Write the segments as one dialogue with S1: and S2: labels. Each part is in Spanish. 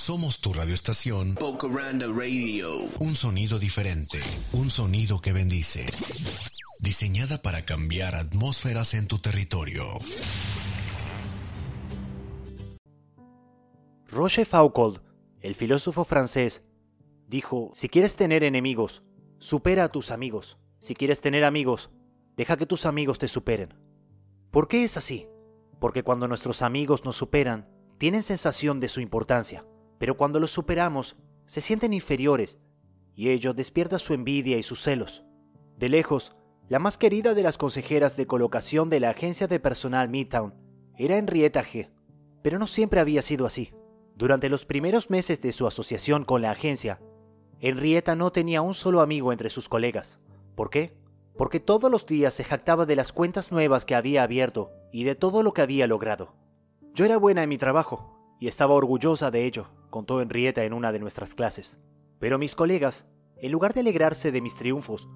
S1: Somos tu radioestación.
S2: Bocaranda Radio.
S1: Un sonido diferente. Un sonido que bendice. Diseñada para cambiar atmósferas en tu territorio.
S3: Roger Foucault, el filósofo francés, dijo, si quieres tener enemigos, supera a tus amigos. Si quieres tener amigos, deja que tus amigos te superen. ¿Por qué es así? Porque cuando nuestros amigos nos superan, tienen sensación de su importancia, pero cuando los superamos, se sienten inferiores, y ello despierta su envidia y sus celos. De lejos, la más querida de las consejeras de colocación de la agencia de personal Midtown era Henrietta G., pero no siempre había sido así. Durante los primeros meses de su asociación con la agencia, Henrietta no tenía un solo amigo entre sus colegas. ¿Por qué? Porque todos los días se jactaba de las cuentas nuevas que había abierto y de todo lo que había logrado. Yo era buena en mi trabajo y estaba orgullosa de ello, contó Henrietta en una de nuestras clases. Pero mis colegas, en lugar de alegrarse de mis triunfos,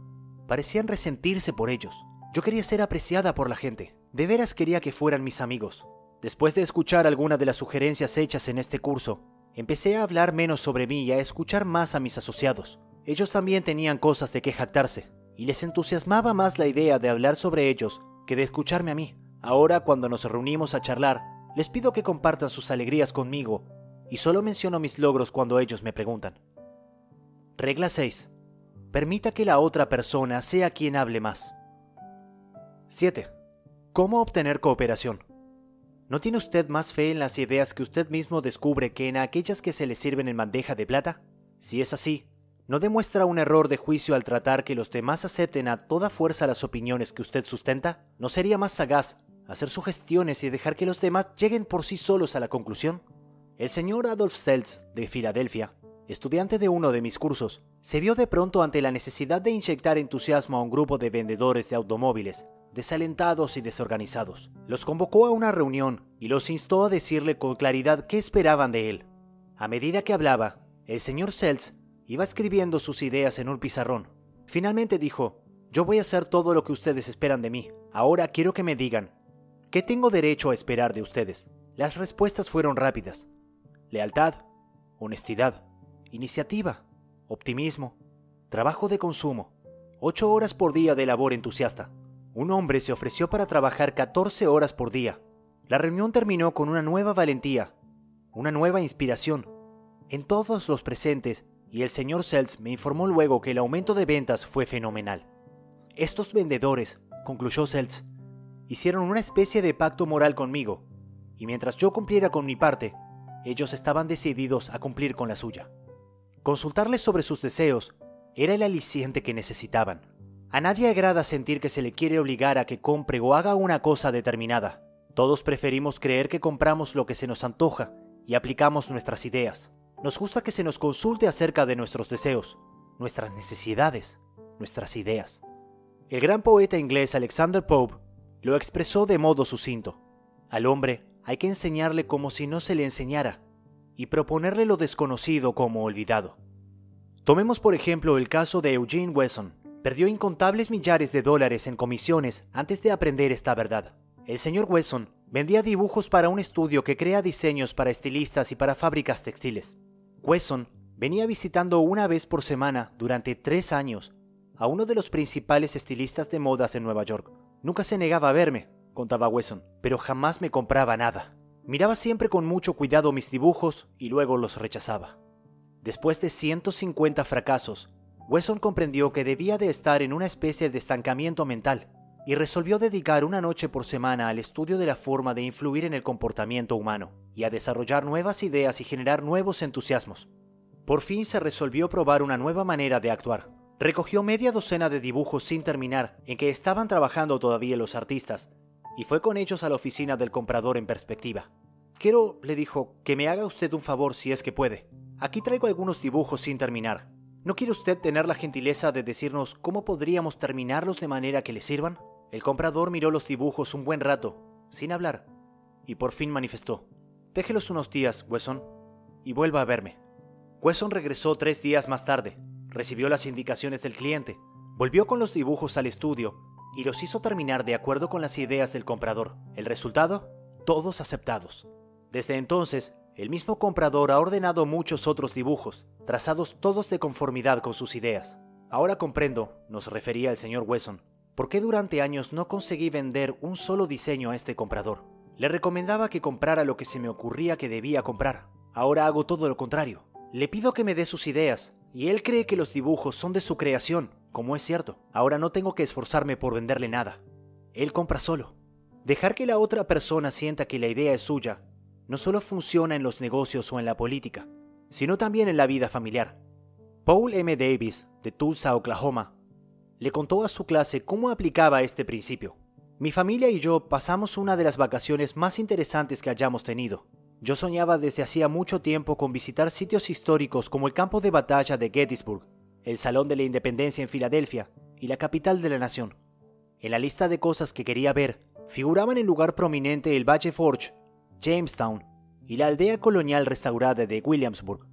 S3: parecían resentirse por ellos. Yo quería ser apreciada por la gente. De veras quería que fueran mis amigos. Después de escuchar algunas de las sugerencias hechas en este curso, empecé a hablar menos sobre mí y a escuchar más a mis asociados. Ellos también tenían cosas de que jactarse, y les entusiasmaba más la idea de hablar sobre ellos que de escucharme a mí. Ahora, cuando nos reunimos a charlar, les pido que compartan sus alegrías conmigo, y solo menciono mis logros cuando ellos me preguntan. Regla 6. Permita que la otra persona sea quien hable más. 7. ¿Cómo obtener cooperación? ¿No tiene usted más fe en las ideas que usted mismo descubre que en aquellas que se le sirven en bandeja de plata? Si es así, ¿no demuestra un error de juicio al tratar que los demás acepten a toda fuerza las opiniones que usted sustenta? ¿No sería más sagaz hacer sugestiones y dejar que los demás lleguen por sí solos a la conclusión? El señor Adolf Seltz, de Filadelfia, estudiante de uno de mis cursos, se vio de pronto ante la necesidad de inyectar entusiasmo a un grupo de vendedores de automóviles, desalentados y desorganizados. Los convocó a una reunión y los instó a decirle con claridad qué esperaban de él. A medida que hablaba, el señor Seltz iba escribiendo sus ideas en un pizarrón. Finalmente dijo, yo voy a hacer todo lo que ustedes esperan de mí. Ahora quiero que me digan, ¿qué tengo derecho a esperar de ustedes? Las respuestas fueron rápidas. Lealtad, honestidad, iniciativa, optimismo, trabajo de consumo, ocho horas por día de labor entusiasta. Un hombre se ofreció para trabajar 14 horas por día. La reunión terminó con una nueva valentía, una nueva inspiración. En todos los presentes, y el señor Seltz me informó luego que el aumento de ventas fue fenomenal. Estos vendedores, concluyó Seltz, hicieron una especie de pacto moral conmigo, y mientras yo cumpliera con mi parte, ellos estaban decididos a cumplir con la suya. Consultarles sobre sus deseos era el aliciente que necesitaban. A nadie agrada sentir que se le quiere obligar a que compre o haga una cosa determinada. Todos preferimos creer que compramos lo que se nos antoja y aplicamos nuestras ideas. Nos gusta que se nos consulte acerca de nuestros deseos, nuestras necesidades, nuestras ideas. El gran poeta inglés Alexander Pope lo expresó de modo sucinto. Al hombre hay que enseñarle como si no se le enseñara, y proponerle lo desconocido como olvidado. Tomemos por ejemplo el caso de Eugene Wesson. Perdió incontables millares de dólares en comisiones antes de aprender esta verdad. El señor Wesson vendía dibujos para un estudio que crea diseños para estilistas y para fábricas textiles. Wesson venía visitando una vez por semana durante tres años a uno de los principales estilistas de modas en Nueva York. Nunca se negaba a verme, contaba Wesson, pero jamás me compraba nada. Miraba siempre con mucho cuidado mis dibujos y luego los rechazaba. Después de 150 fracasos, Wesson comprendió que debía de estar en una especie de estancamiento mental y resolvió dedicar una noche por semana al estudio de la forma de influir en el comportamiento humano y a desarrollar nuevas ideas y generar nuevos entusiasmos. Por fin se resolvió probar una nueva manera de actuar. Recogió media docena de dibujos sin terminar en que estaban trabajando todavía los artistas y fue con ellos a la oficina del comprador en perspectiva. Quiero, le dijo, que me haga usted un favor si es que puede. Aquí traigo algunos dibujos sin terminar. ¿No quiere usted tener la gentileza de decirnos cómo podríamos terminarlos de manera que le sirvan? El comprador miró los dibujos un buen rato, sin hablar, y por fin manifestó. Déjelos unos días, Wesson, y vuelva a verme. Wesson regresó tres días más tarde, recibió las indicaciones del cliente, volvió con los dibujos al estudio y los hizo terminar de acuerdo con las ideas del comprador. El resultado, todos aceptados. Desde entonces, el mismo comprador ha ordenado muchos otros dibujos, trazados todos de conformidad con sus ideas. Ahora comprendo, nos refería el señor Wesson, por qué durante años no conseguí vender un solo diseño a este comprador. Le recomendaba que comprara lo que se me ocurría que debía comprar. Ahora hago todo lo contrario. Le pido que me dé sus ideas, y él cree que los dibujos son de su creación, como es cierto. Ahora no tengo que esforzarme por venderle nada. Él compra solo. Dejar que la otra persona sienta que la idea es suya no solo funciona en los negocios o en la política, sino también en la vida familiar. Paul M. Davis, de Tulsa, Oklahoma, le contó a su clase cómo aplicaba este principio. Mi familia y yo pasamos una de las vacaciones más interesantes que hayamos tenido. Yo soñaba desde hacía mucho tiempo con visitar sitios históricos como el campo de batalla de Gettysburg, el Salón de la Independencia en Filadelfia y la capital de la nación. En la lista de cosas que quería ver figuraban en lugar prominente el Valle Forge Jamestown y la aldea colonial restaurada de Williamsburg.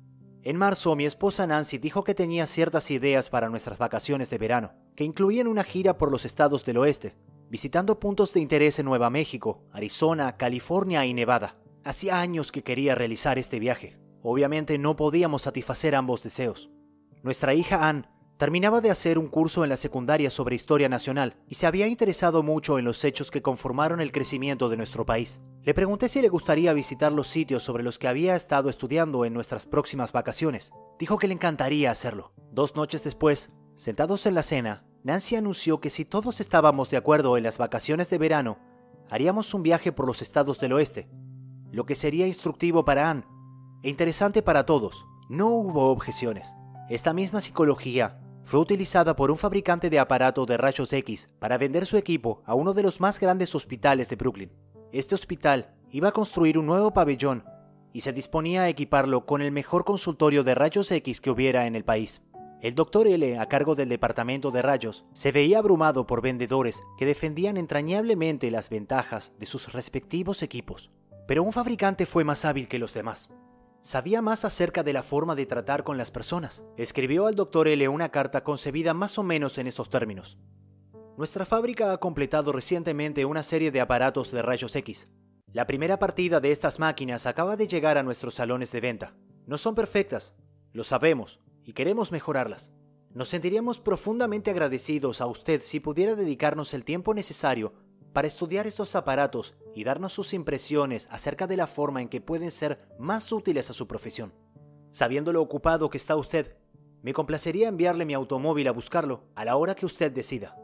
S3: En marzo mi esposa Nancy dijo que tenía ciertas ideas para nuestras vacaciones de verano, que incluían una gira por los estados del oeste, visitando puntos de interés en Nueva México, Arizona, California y Nevada. Hacía años que quería realizar este viaje. Obviamente no podíamos satisfacer ambos deseos. Nuestra hija Anne Terminaba de hacer un curso en la secundaria sobre historia nacional y se había interesado mucho en los hechos que conformaron el crecimiento de nuestro país. Le pregunté si le gustaría visitar los sitios sobre los que había estado estudiando en nuestras próximas vacaciones. Dijo que le encantaría hacerlo. Dos noches después, sentados en la cena, Nancy anunció que si todos estábamos de acuerdo en las vacaciones de verano, haríamos un viaje por los estados del oeste, lo que sería instructivo para Anne e interesante para todos. No hubo objeciones. Esta misma psicología fue utilizada por un fabricante de aparato de rayos X para vender su equipo a uno de los más grandes hospitales de Brooklyn. Este hospital iba a construir un nuevo pabellón y se disponía a equiparlo con el mejor consultorio de rayos X que hubiera en el país. El doctor L, a cargo del departamento de rayos, se veía abrumado por vendedores que defendían entrañablemente las ventajas de sus respectivos equipos. Pero un fabricante fue más hábil que los demás sabía más acerca de la forma de tratar con las personas. Escribió al Dr. L una carta concebida más o menos en estos términos. Nuestra fábrica ha completado recientemente una serie de aparatos de rayos X. La primera partida de estas máquinas acaba de llegar a nuestros salones de venta. No son perfectas, lo sabemos, y queremos mejorarlas. Nos sentiríamos profundamente agradecidos a usted si pudiera dedicarnos el tiempo necesario para estudiar estos aparatos y darnos sus impresiones acerca de la forma en que pueden ser más útiles a su profesión. Sabiendo lo ocupado que está usted, me complacería enviarle mi automóvil a buscarlo a la hora que usted decida.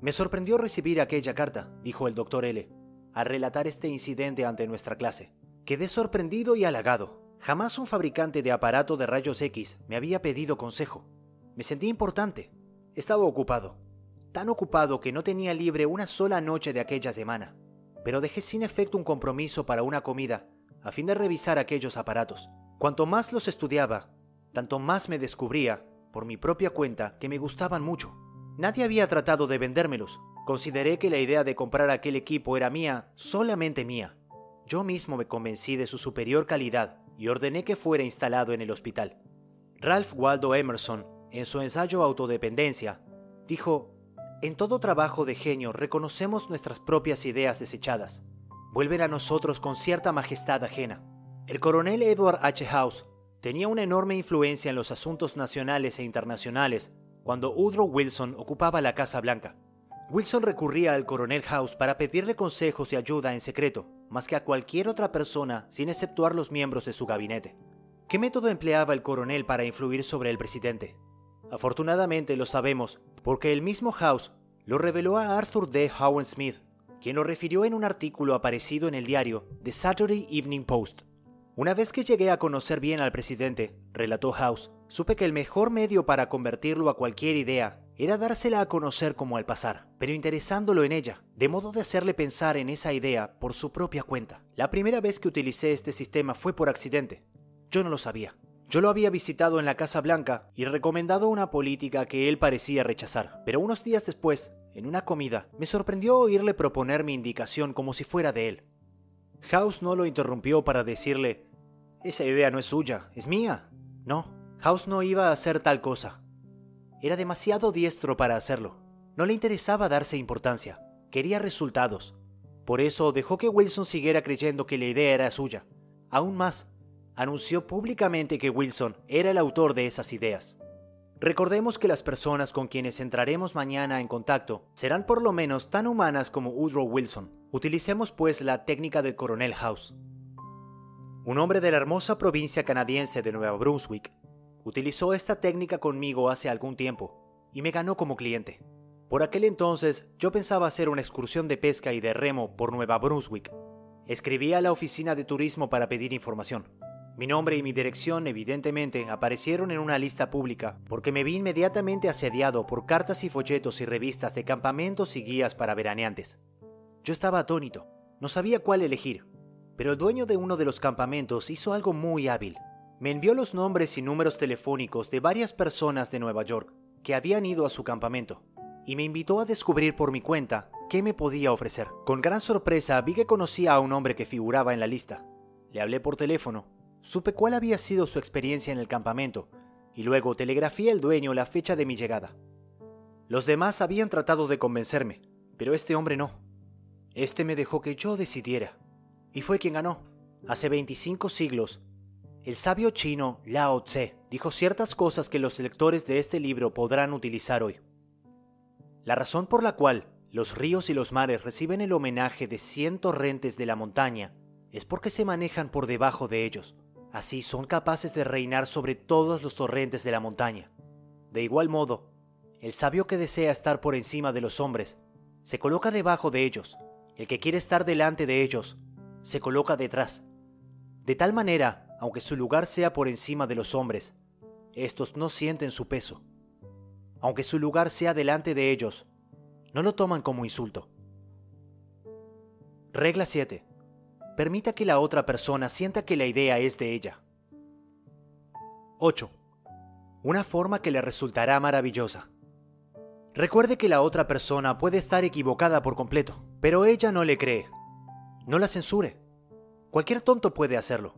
S3: Me sorprendió recibir aquella carta, dijo el doctor L, al relatar este incidente ante nuestra clase. Quedé sorprendido y halagado. Jamás un fabricante de aparato de rayos X me había pedido consejo. Me sentí importante. Estaba ocupado tan ocupado que no tenía libre una sola noche de aquella semana, pero dejé sin efecto un compromiso para una comida, a fin de revisar aquellos aparatos. Cuanto más los estudiaba, tanto más me descubría, por mi propia cuenta, que me gustaban mucho. Nadie había tratado de vendérmelos. Consideré que la idea de comprar aquel equipo era mía, solamente mía. Yo mismo me convencí de su superior calidad y ordené que fuera instalado en el hospital. Ralph Waldo Emerson, en su ensayo Autodependencia, dijo, en todo trabajo de genio reconocemos nuestras propias ideas desechadas. Vuelven a nosotros con cierta majestad ajena. El coronel Edward H. House tenía una enorme influencia en los asuntos nacionales e internacionales cuando Woodrow Wilson ocupaba la Casa Blanca. Wilson recurría al coronel House para pedirle consejos y ayuda en secreto, más que a cualquier otra persona sin exceptuar los miembros de su gabinete. ¿Qué método empleaba el coronel para influir sobre el presidente? Afortunadamente lo sabemos porque el mismo House lo reveló a Arthur D. Howen Smith, quien lo refirió en un artículo aparecido en el diario The Saturday Evening Post. Una vez que llegué a conocer bien al presidente, relató House, supe que el mejor medio para convertirlo a cualquier idea era dársela a conocer como al pasar, pero interesándolo en ella, de modo de hacerle pensar en esa idea por su propia cuenta. La primera vez que utilicé este sistema fue por accidente. Yo no lo sabía. Yo lo había visitado en la Casa Blanca y recomendado una política que él parecía rechazar, pero unos días después, en una comida, me sorprendió oírle proponer mi indicación como si fuera de él. House no lo interrumpió para decirle, esa idea no es suya, es mía. No, House no iba a hacer tal cosa. Era demasiado diestro para hacerlo. No le interesaba darse importancia, quería resultados. Por eso dejó que Wilson siguiera creyendo que la idea era suya. Aún más, anunció públicamente que Wilson era el autor de esas ideas. Recordemos que las personas con quienes entraremos mañana en contacto serán por lo menos tan humanas como Woodrow Wilson. Utilicemos pues la técnica del coronel House. Un hombre de la hermosa provincia canadiense de Nueva Brunswick utilizó esta técnica conmigo hace algún tiempo y me ganó como cliente. Por aquel entonces yo pensaba hacer una excursión de pesca y de remo por Nueva Brunswick. Escribí a la oficina de turismo para pedir información. Mi nombre y mi dirección evidentemente aparecieron en una lista pública porque me vi inmediatamente asediado por cartas y folletos y revistas de campamentos y guías para veraneantes. Yo estaba atónito, no sabía cuál elegir, pero el dueño de uno de los campamentos hizo algo muy hábil. Me envió los nombres y números telefónicos de varias personas de Nueva York que habían ido a su campamento y me invitó a descubrir por mi cuenta qué me podía ofrecer. Con gran sorpresa vi que conocía a un hombre que figuraba en la lista. Le hablé por teléfono Supe cuál había sido su experiencia en el campamento y luego telegrafié al dueño la fecha de mi llegada. Los demás habían tratado de convencerme, pero este hombre no. Este me dejó que yo decidiera. Y fue quien ganó. Hace 25 siglos, el sabio chino Lao Tse dijo ciertas cosas que los lectores de este libro podrán utilizar hoy. La razón por la cual los ríos y los mares reciben el homenaje de cien torrentes de la montaña es porque se manejan por debajo de ellos. Así son capaces de reinar sobre todos los torrentes de la montaña. De igual modo, el sabio que desea estar por encima de los hombres, se coloca debajo de ellos. El que quiere estar delante de ellos, se coloca detrás. De tal manera, aunque su lugar sea por encima de los hombres, estos no sienten su peso. Aunque su lugar sea delante de ellos, no lo toman como insulto. Regla 7. Permita que la otra persona sienta que la idea es de ella. 8. Una forma que le resultará maravillosa. Recuerde que la otra persona puede estar equivocada por completo, pero ella no le cree. No la censure. Cualquier tonto puede hacerlo.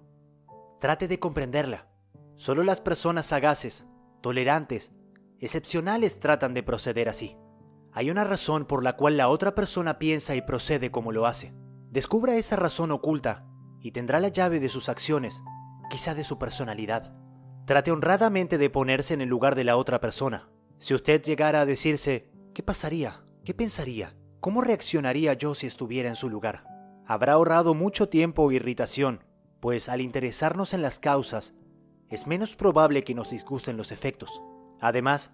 S3: Trate de comprenderla. Solo las personas sagaces, tolerantes, excepcionales tratan de proceder así. Hay una razón por la cual la otra persona piensa y procede como lo hace. Descubra esa razón oculta y tendrá la llave de sus acciones, quizá de su personalidad. Trate honradamente de ponerse en el lugar de la otra persona. Si usted llegara a decirse, ¿qué pasaría? ¿Qué pensaría? ¿Cómo reaccionaría yo si estuviera en su lugar? Habrá ahorrado mucho tiempo e irritación, pues al interesarnos en las causas, es menos probable que nos disgusten los efectos. Además,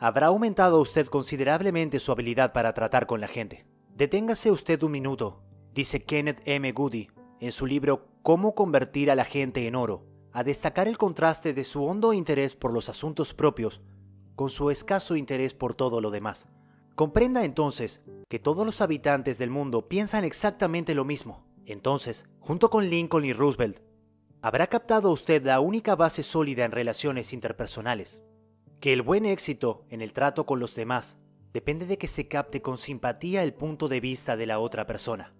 S3: habrá aumentado usted considerablemente su habilidad para tratar con la gente. Deténgase usted un minuto dice Kenneth M. Goody en su libro Cómo convertir a la gente en oro, a destacar el contraste de su hondo interés por los asuntos propios con su escaso interés por todo lo demás. Comprenda entonces que todos los habitantes del mundo piensan exactamente lo mismo. Entonces, junto con Lincoln y Roosevelt, habrá captado usted la única base sólida en relaciones interpersonales, que el buen éxito en el trato con los demás depende de que se capte con simpatía el punto de vista de la otra persona.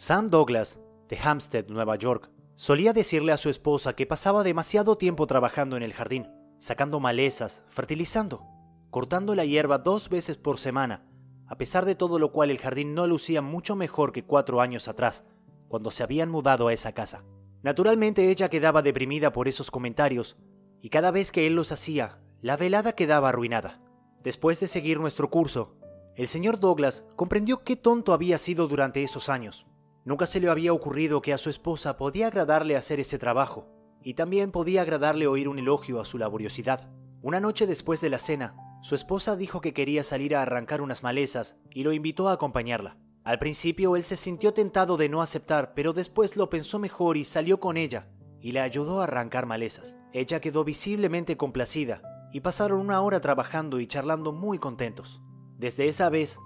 S3: Sam Douglas, de Hampstead, Nueva York, solía decirle a su esposa que pasaba demasiado tiempo trabajando en el jardín, sacando malezas, fertilizando, cortando la hierba dos veces por semana, a pesar de todo lo cual el jardín no lucía mucho mejor que cuatro años atrás, cuando se habían mudado a esa casa. Naturalmente ella quedaba deprimida por esos comentarios, y cada vez que él los hacía, la velada quedaba arruinada. Después de seguir nuestro curso, el señor Douglas comprendió qué tonto había sido durante esos años. Nunca se le había ocurrido que a su esposa podía agradarle hacer ese trabajo, y también podía agradarle oír un elogio a su laboriosidad. Una noche después de la cena, su esposa dijo que quería salir a arrancar unas malezas y lo invitó a acompañarla. Al principio él se sintió tentado de no aceptar, pero después lo pensó mejor y salió con ella, y le ayudó a arrancar malezas. Ella quedó visiblemente complacida, y pasaron una hora trabajando y charlando muy contentos. Desde esa vez,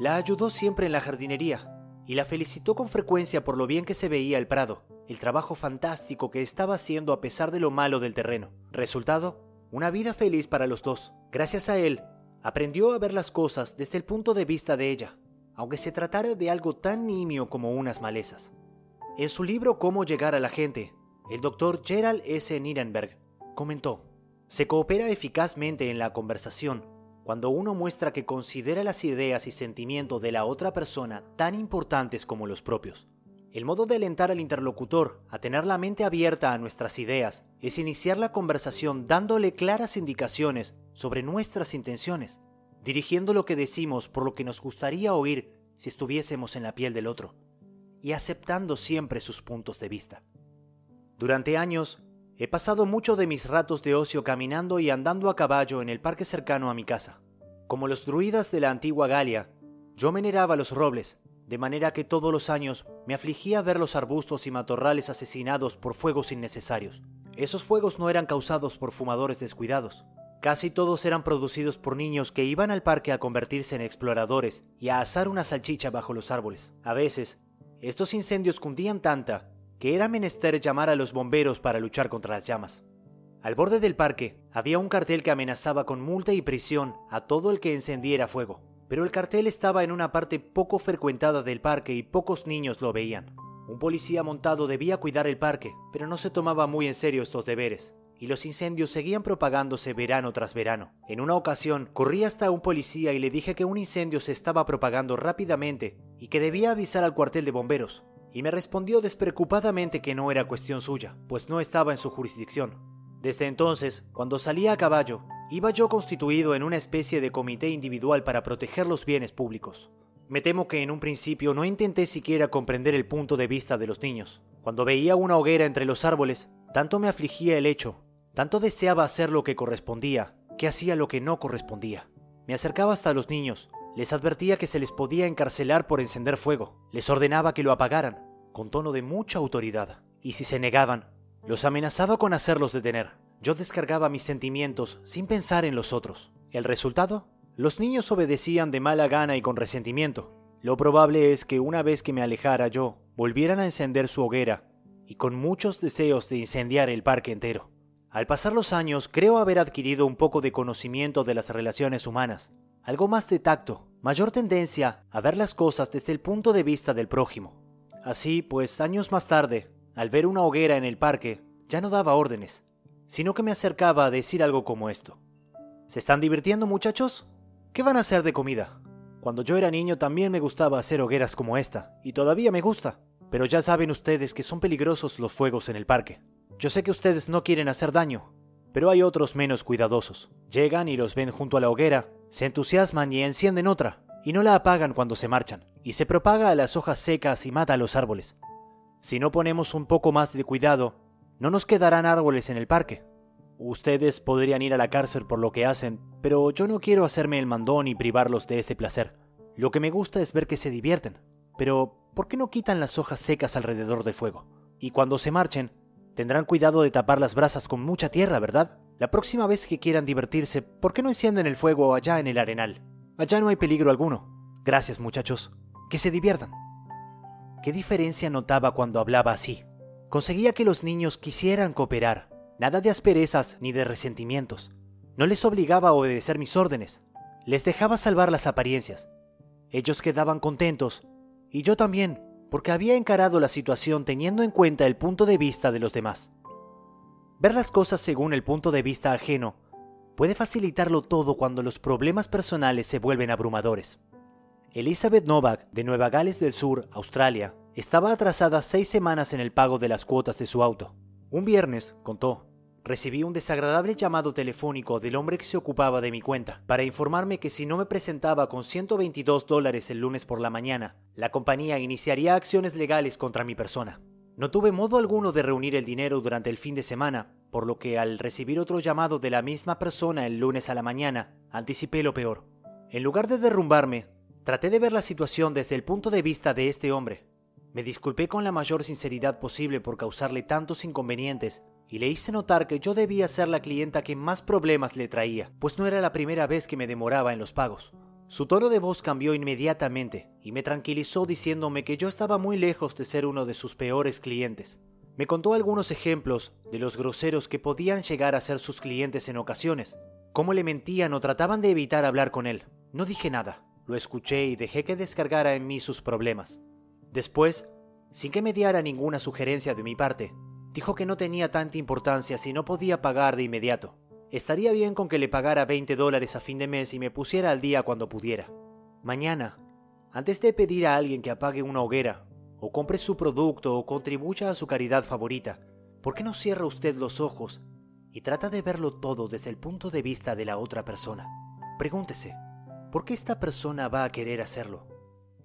S3: la ayudó siempre en la jardinería, y la felicitó con frecuencia por lo bien que se veía el prado, el trabajo fantástico que estaba haciendo a pesar de lo malo del terreno. Resultado, una vida feliz para los dos. Gracias a él, aprendió a ver las cosas desde el punto de vista de ella, aunque se tratara de algo tan nimio como unas malezas. En su libro Cómo llegar a la gente, el doctor Gerald S. Nirenberg comentó, se coopera eficazmente en la conversación cuando uno muestra que considera las ideas y sentimientos de la otra persona tan importantes como los propios. El modo de alentar al interlocutor a tener la mente abierta a nuestras ideas es iniciar la conversación dándole claras indicaciones sobre nuestras intenciones, dirigiendo lo que decimos por lo que nos gustaría oír si estuviésemos en la piel del otro, y aceptando siempre sus puntos de vista. Durante años, he pasado mucho de mis ratos de ocio caminando y andando a caballo en el parque cercano a mi casa. Como los druidas de la antigua Galia, yo veneraba los robles, de manera que todos los años me afligía ver los arbustos y matorrales asesinados por fuegos innecesarios. Esos fuegos no eran causados por fumadores descuidados. Casi todos eran producidos por niños que iban al parque a convertirse en exploradores y a asar una salchicha bajo los árboles. A veces, estos incendios cundían tanta que era menester llamar a los bomberos para luchar contra las llamas. Al borde del parque había un cartel que amenazaba con multa y prisión a todo el que encendiera fuego pero el cartel estaba en una parte poco frecuentada del parque y pocos niños lo veían. Un policía montado debía cuidar el parque, pero no se tomaba muy en serio estos deberes, y los incendios seguían propagándose verano tras verano. En una ocasión, corrí hasta un policía y le dije que un incendio se estaba propagando rápidamente y que debía avisar al cuartel de bomberos, y me respondió despreocupadamente que no era cuestión suya, pues no estaba en su jurisdicción. Desde entonces, cuando salía a caballo, iba yo constituido en una especie de comité individual para proteger los bienes públicos. Me temo que en un principio no intenté siquiera comprender el punto de vista de los niños. Cuando veía una hoguera entre los árboles, tanto me afligía el hecho, tanto deseaba hacer lo que correspondía, que hacía lo que no correspondía. Me acercaba hasta los niños, les advertía que se les podía encarcelar por encender fuego, les ordenaba que lo apagaran, con tono de mucha autoridad, y si se negaban, los amenazaba con hacerlos detener. Yo descargaba mis sentimientos sin pensar en los otros. ¿El resultado? Los niños obedecían de mala gana y con resentimiento. Lo probable es que una vez que me alejara yo, volvieran a encender su hoguera, y con muchos deseos de incendiar el parque entero. Al pasar los años, creo haber adquirido un poco de conocimiento de las relaciones humanas, algo más de tacto, mayor tendencia a ver las cosas desde el punto de vista del prójimo. Así, pues, años más tarde, al ver una hoguera en el parque, ya no daba órdenes, sino que me acercaba a decir algo como esto. ¿Se están divirtiendo muchachos? ¿Qué van a hacer de comida? Cuando yo era niño también me gustaba hacer hogueras como esta, y todavía me gusta, pero ya saben ustedes que son peligrosos los fuegos en el parque. Yo sé que ustedes no quieren hacer daño, pero hay otros menos cuidadosos. Llegan y los ven junto a la hoguera, se entusiasman y encienden otra, y no la apagan cuando se marchan, y se propaga a las hojas secas y mata a los árboles. Si no ponemos un poco más de cuidado, no nos quedarán árboles en el parque. Ustedes podrían ir a la cárcel por lo que hacen, pero yo no quiero hacerme el mandón y privarlos de este placer. Lo que me gusta es ver que se divierten. Pero, ¿por qué no quitan las hojas secas alrededor del fuego? Y cuando se marchen, tendrán cuidado de tapar las brasas con mucha tierra, ¿verdad? La próxima vez que quieran divertirse, ¿por qué no encienden el fuego allá en el arenal? Allá no hay peligro alguno. Gracias, muchachos. Que se diviertan. ¿Qué diferencia notaba cuando hablaba así? Conseguía que los niños quisieran cooperar, nada de asperezas ni de resentimientos. No les obligaba a obedecer mis órdenes, les dejaba salvar las apariencias. Ellos quedaban contentos, y yo también, porque había encarado la situación teniendo en cuenta el punto de vista de los demás. Ver las cosas según el punto de vista ajeno puede facilitarlo todo cuando los problemas personales se vuelven abrumadores. Elizabeth Novak, de Nueva Gales del Sur, Australia, estaba atrasada seis semanas en el pago de las cuotas de su auto. Un viernes, contó, recibí un desagradable llamado telefónico del hombre que se ocupaba de mi cuenta para informarme que si no me presentaba con 122 dólares el lunes por la mañana, la compañía iniciaría acciones legales contra mi persona. No tuve modo alguno de reunir el dinero durante el fin de semana, por lo que al recibir otro llamado de la misma persona el lunes a la mañana, anticipé lo peor. En lugar de derrumbarme, traté de ver la situación desde el punto de vista de este hombre, me disculpé con la mayor sinceridad posible por causarle tantos inconvenientes y le hice notar que yo debía ser la clienta que más problemas le traía, pues no era la primera vez que me demoraba en los pagos. Su tono de voz cambió inmediatamente y me tranquilizó diciéndome que yo estaba muy lejos de ser uno de sus peores clientes. Me contó algunos ejemplos de los groseros que podían llegar a ser sus clientes en ocasiones, cómo le mentían o trataban de evitar hablar con él. No dije nada, lo escuché y dejé que descargara en mí sus problemas. Después, sin que me diera ninguna sugerencia de mi parte, dijo que no tenía tanta importancia si no podía pagar de inmediato. Estaría bien con que le pagara 20 dólares a fin de mes y me pusiera al día cuando pudiera. Mañana, antes de pedir a alguien que apague una hoguera, o compre su producto o contribuya a su caridad favorita, ¿por qué no cierra usted los ojos y trata de verlo todo desde el punto de vista de la otra persona? Pregúntese, ¿por qué esta persona va a querer hacerlo?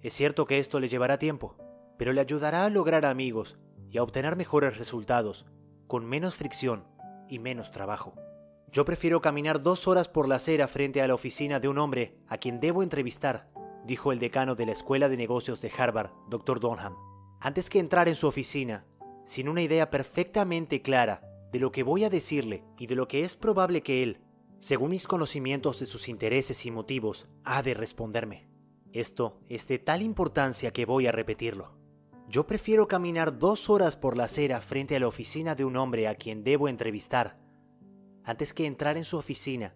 S3: Es cierto que esto le llevará tiempo, pero le ayudará a lograr amigos y a obtener mejores resultados, con menos fricción y menos trabajo. Yo prefiero caminar dos horas por la acera frente a la oficina de un hombre a quien debo entrevistar, dijo el decano de la Escuela de Negocios de Harvard, Dr. Donham, antes que entrar en su oficina, sin una idea perfectamente clara de lo que voy a decirle y de lo que es probable que él, según mis conocimientos de sus intereses y motivos, ha de responderme. Esto es de tal importancia que voy a repetirlo. Yo prefiero caminar dos horas por la acera frente a la oficina de un hombre a quien debo entrevistar, antes que entrar en su oficina,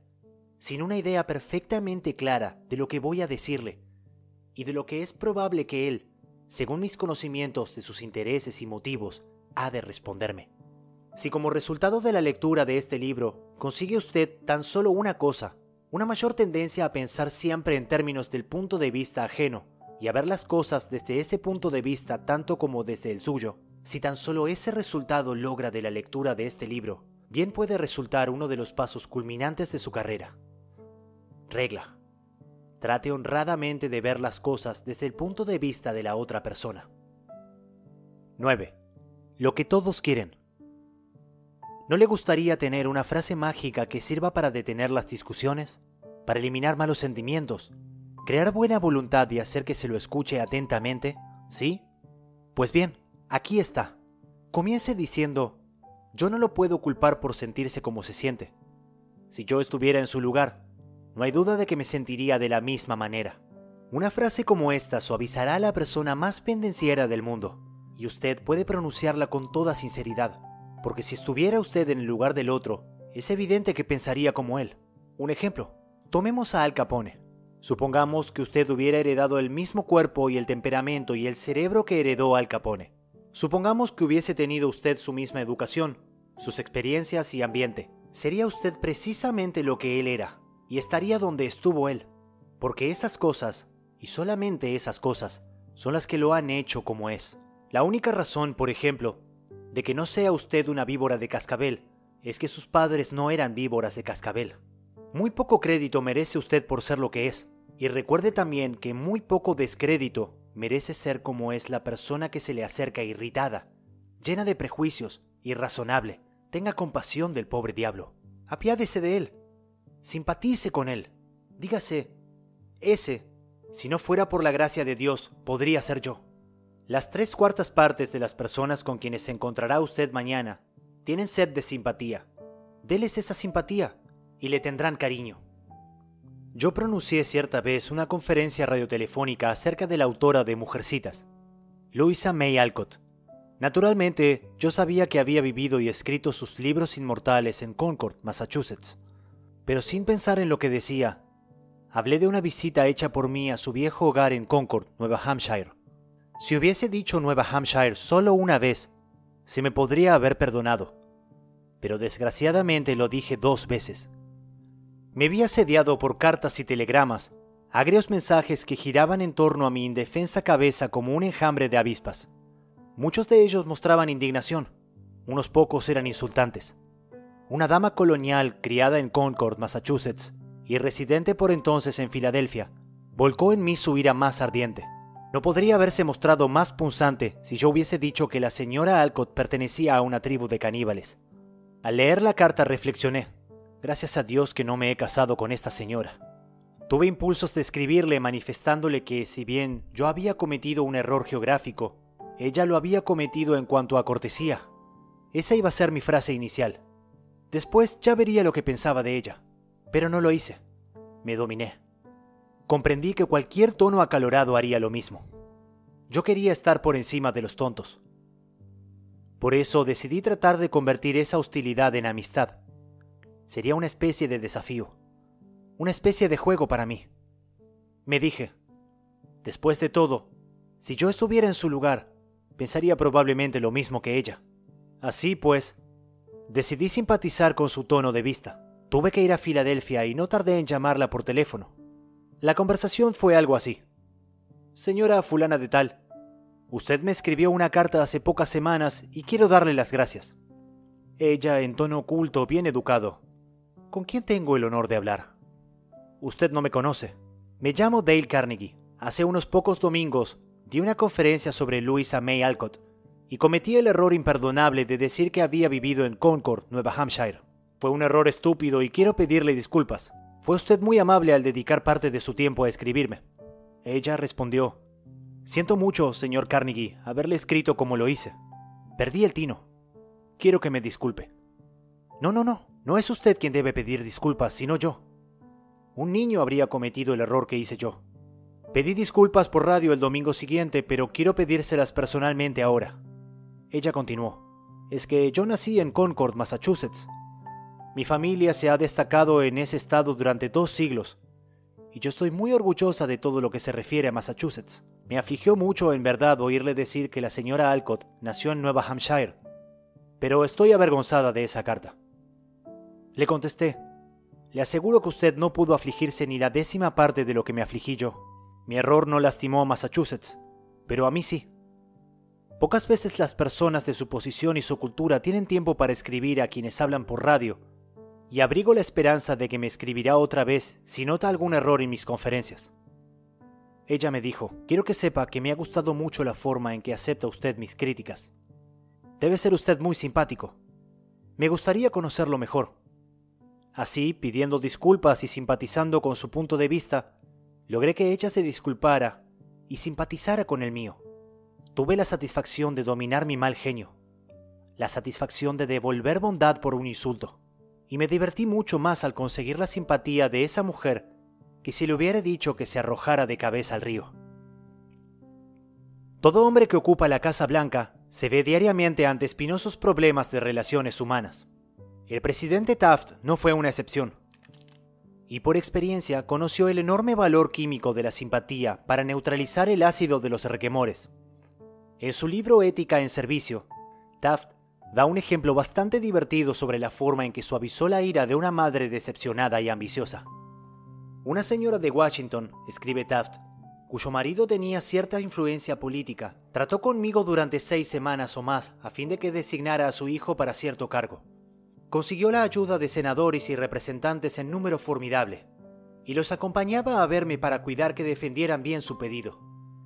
S3: sin una idea perfectamente clara de lo que voy a decirle y de lo que es probable que él, según mis conocimientos de sus intereses y motivos, ha de responderme. Si como resultado de la lectura de este libro consigue usted tan solo una cosa, una mayor tendencia a pensar siempre en términos del punto de vista ajeno, y a ver las cosas desde ese punto de vista tanto como desde el suyo, si tan solo ese resultado logra de la lectura de este libro, bien puede resultar uno de los pasos culminantes de su carrera. Regla. Trate honradamente de ver las cosas desde el punto de vista de la otra persona. 9. Lo que todos quieren. ¿No le gustaría tener una frase mágica que sirva para detener las discusiones, para eliminar malos sentimientos, crear buena voluntad y hacer que se lo escuche atentamente? ¿Sí? Pues bien, aquí está. Comience diciendo, yo no lo puedo culpar por sentirse como se siente. Si yo estuviera en su lugar, no hay duda de que me sentiría de la misma manera. Una frase como esta suavizará a la persona más pendenciera del mundo, y usted puede pronunciarla con toda sinceridad, porque si estuviera usted en el lugar del otro, es evidente que pensaría como él. Un ejemplo, tomemos a Al Capone. Supongamos que usted hubiera heredado el mismo cuerpo y el temperamento y el cerebro que heredó Al Capone. Supongamos que hubiese tenido usted su misma educación, sus experiencias y ambiente. Sería usted precisamente lo que él era, y estaría donde estuvo él. Porque esas cosas, y solamente esas cosas, son las que lo han hecho como es. La única razón, por ejemplo, de que no sea usted una víbora de cascabel, es que sus padres no eran víboras de cascabel. Muy poco crédito merece usted por ser lo que es. Y recuerde también que muy poco descrédito merece ser como es la persona que se le acerca irritada, llena de prejuicios, irrazonable. Tenga compasión del pobre diablo. Apiádese de él. Simpatice con él. Dígase, ese, si no fuera por la gracia de Dios, podría ser yo. Las tres cuartas partes de las personas con quienes se encontrará usted mañana tienen sed de simpatía. Déles esa simpatía y le tendrán cariño. Yo pronuncié cierta vez una conferencia radiotelefónica acerca de la autora de Mujercitas, Louisa May Alcott. Naturalmente, yo sabía que había vivido y escrito sus libros inmortales en Concord, Massachusetts, pero sin pensar en lo que decía, hablé de una visita hecha por mí a su viejo hogar en Concord, Nueva Hampshire. Si hubiese dicho Nueva Hampshire solo una vez, se me podría haber perdonado, pero desgraciadamente lo dije dos veces. Me vi asediado por cartas y telegramas, agrios mensajes que giraban en torno a mi indefensa cabeza como un enjambre de avispas. Muchos de ellos mostraban indignación, unos pocos eran insultantes. Una dama colonial criada en Concord, Massachusetts, y residente por entonces en Filadelfia, volcó en mí su ira más ardiente. No podría haberse mostrado más punzante si yo hubiese dicho que la señora Alcott pertenecía a una tribu de caníbales. Al leer la carta reflexioné. Gracias a Dios que no me he casado con esta señora. Tuve impulsos de escribirle manifestándole que, si bien yo había cometido un error geográfico, ella lo había cometido en cuanto a cortesía. Esa iba a ser mi frase inicial. Después ya vería lo que pensaba de ella, pero no lo hice. Me dominé. Comprendí que cualquier tono acalorado haría lo mismo. Yo quería estar por encima de los tontos. Por eso decidí tratar de convertir esa hostilidad en amistad sería una especie de desafío, una especie de juego para mí. Me dije, después de todo, si yo estuviera en su lugar, pensaría probablemente lo mismo que ella. Así pues, decidí simpatizar con su tono de vista. Tuve que ir a Filadelfia y no tardé en llamarla por teléfono. La conversación fue algo así. Señora fulana de tal, Usted me escribió una carta hace pocas semanas y quiero darle las gracias. Ella, en tono oculto, bien educado. ¿Con quién tengo el honor de hablar? Usted no me conoce. Me llamo Dale Carnegie. Hace unos pocos domingos di una conferencia sobre Louisa May Alcott y cometí el error imperdonable de decir que había vivido en Concord, Nueva Hampshire. Fue un error estúpido y quiero pedirle disculpas. Fue usted muy amable al dedicar parte de su tiempo a escribirme. Ella respondió, Siento mucho, señor Carnegie, haberle escrito como lo hice. Perdí el tino. Quiero que me disculpe. No, no, no, no es usted quien debe pedir disculpas, sino yo. Un niño habría cometido el error que hice yo. Pedí disculpas por radio el domingo siguiente, pero quiero pedírselas personalmente ahora. Ella continuó. Es que yo nací en Concord, Massachusetts. Mi familia se ha destacado en ese estado durante dos siglos, y yo estoy muy orgullosa de todo lo que se refiere a Massachusetts. Me afligió mucho en verdad oírle decir que la señora Alcott nació en Nueva Hampshire, pero estoy avergonzada de esa carta. Le contesté, le aseguro que usted no pudo afligirse ni la décima parte de lo que me afligí yo. Mi error no lastimó a Massachusetts, pero a mí sí. Pocas veces las personas de su posición y su cultura tienen tiempo para escribir a quienes hablan por radio, y abrigo la esperanza de que me escribirá otra vez si nota algún error en mis conferencias. Ella me dijo, quiero que sepa que me ha gustado mucho la forma en que acepta usted mis críticas. Debe ser usted muy simpático. Me gustaría conocerlo mejor. Así, pidiendo disculpas y simpatizando con su punto de vista, logré que ella se disculpara y simpatizara con el mío. Tuve la satisfacción de dominar mi mal genio, la satisfacción de devolver bondad por un insulto, y me divertí mucho más al conseguir la simpatía de esa mujer que si le hubiera dicho que se arrojara de cabeza al río. Todo hombre que ocupa la Casa Blanca se ve diariamente ante espinosos problemas de relaciones humanas. El presidente Taft no fue una excepción. Y por experiencia conoció el enorme valor químico de la simpatía para neutralizar el ácido de los requemores. En su libro Ética en Servicio, Taft da un ejemplo bastante divertido sobre la forma en que suavizó la ira de una madre decepcionada y ambiciosa. Una señora de Washington, escribe Taft, cuyo marido tenía cierta influencia política, trató conmigo durante seis semanas o más a fin de que designara a su hijo para cierto cargo. Consiguió la ayuda de senadores y representantes en número formidable, y los acompañaba a verme para cuidar que defendieran bien su pedido.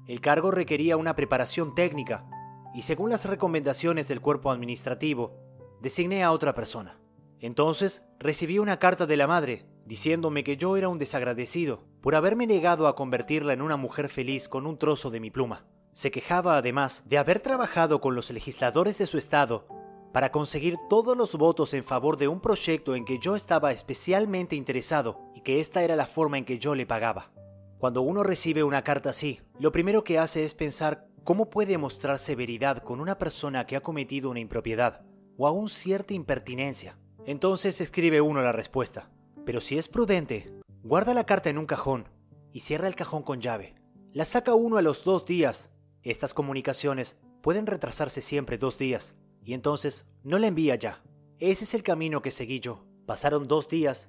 S3: El cargo requería una preparación técnica, y según las recomendaciones del cuerpo administrativo, designé a otra persona. Entonces recibí una carta de la madre, diciéndome que yo era un desagradecido por haberme negado a convertirla en una mujer feliz con un trozo de mi pluma. Se quejaba además de haber trabajado con los legisladores de su estado para conseguir todos los votos en favor de un proyecto en que yo estaba especialmente interesado y que esta era la forma en que yo le pagaba. Cuando uno recibe una carta así, lo primero que hace es pensar cómo puede mostrar severidad con una persona que ha cometido una impropiedad o aún cierta impertinencia. Entonces escribe uno la respuesta. Pero si es prudente, guarda la carta en un cajón y cierra el cajón con llave. La saca uno a los dos días. Estas comunicaciones pueden retrasarse siempre dos días, y entonces no la envía ya. Ese es el camino que seguí yo. Pasaron dos días.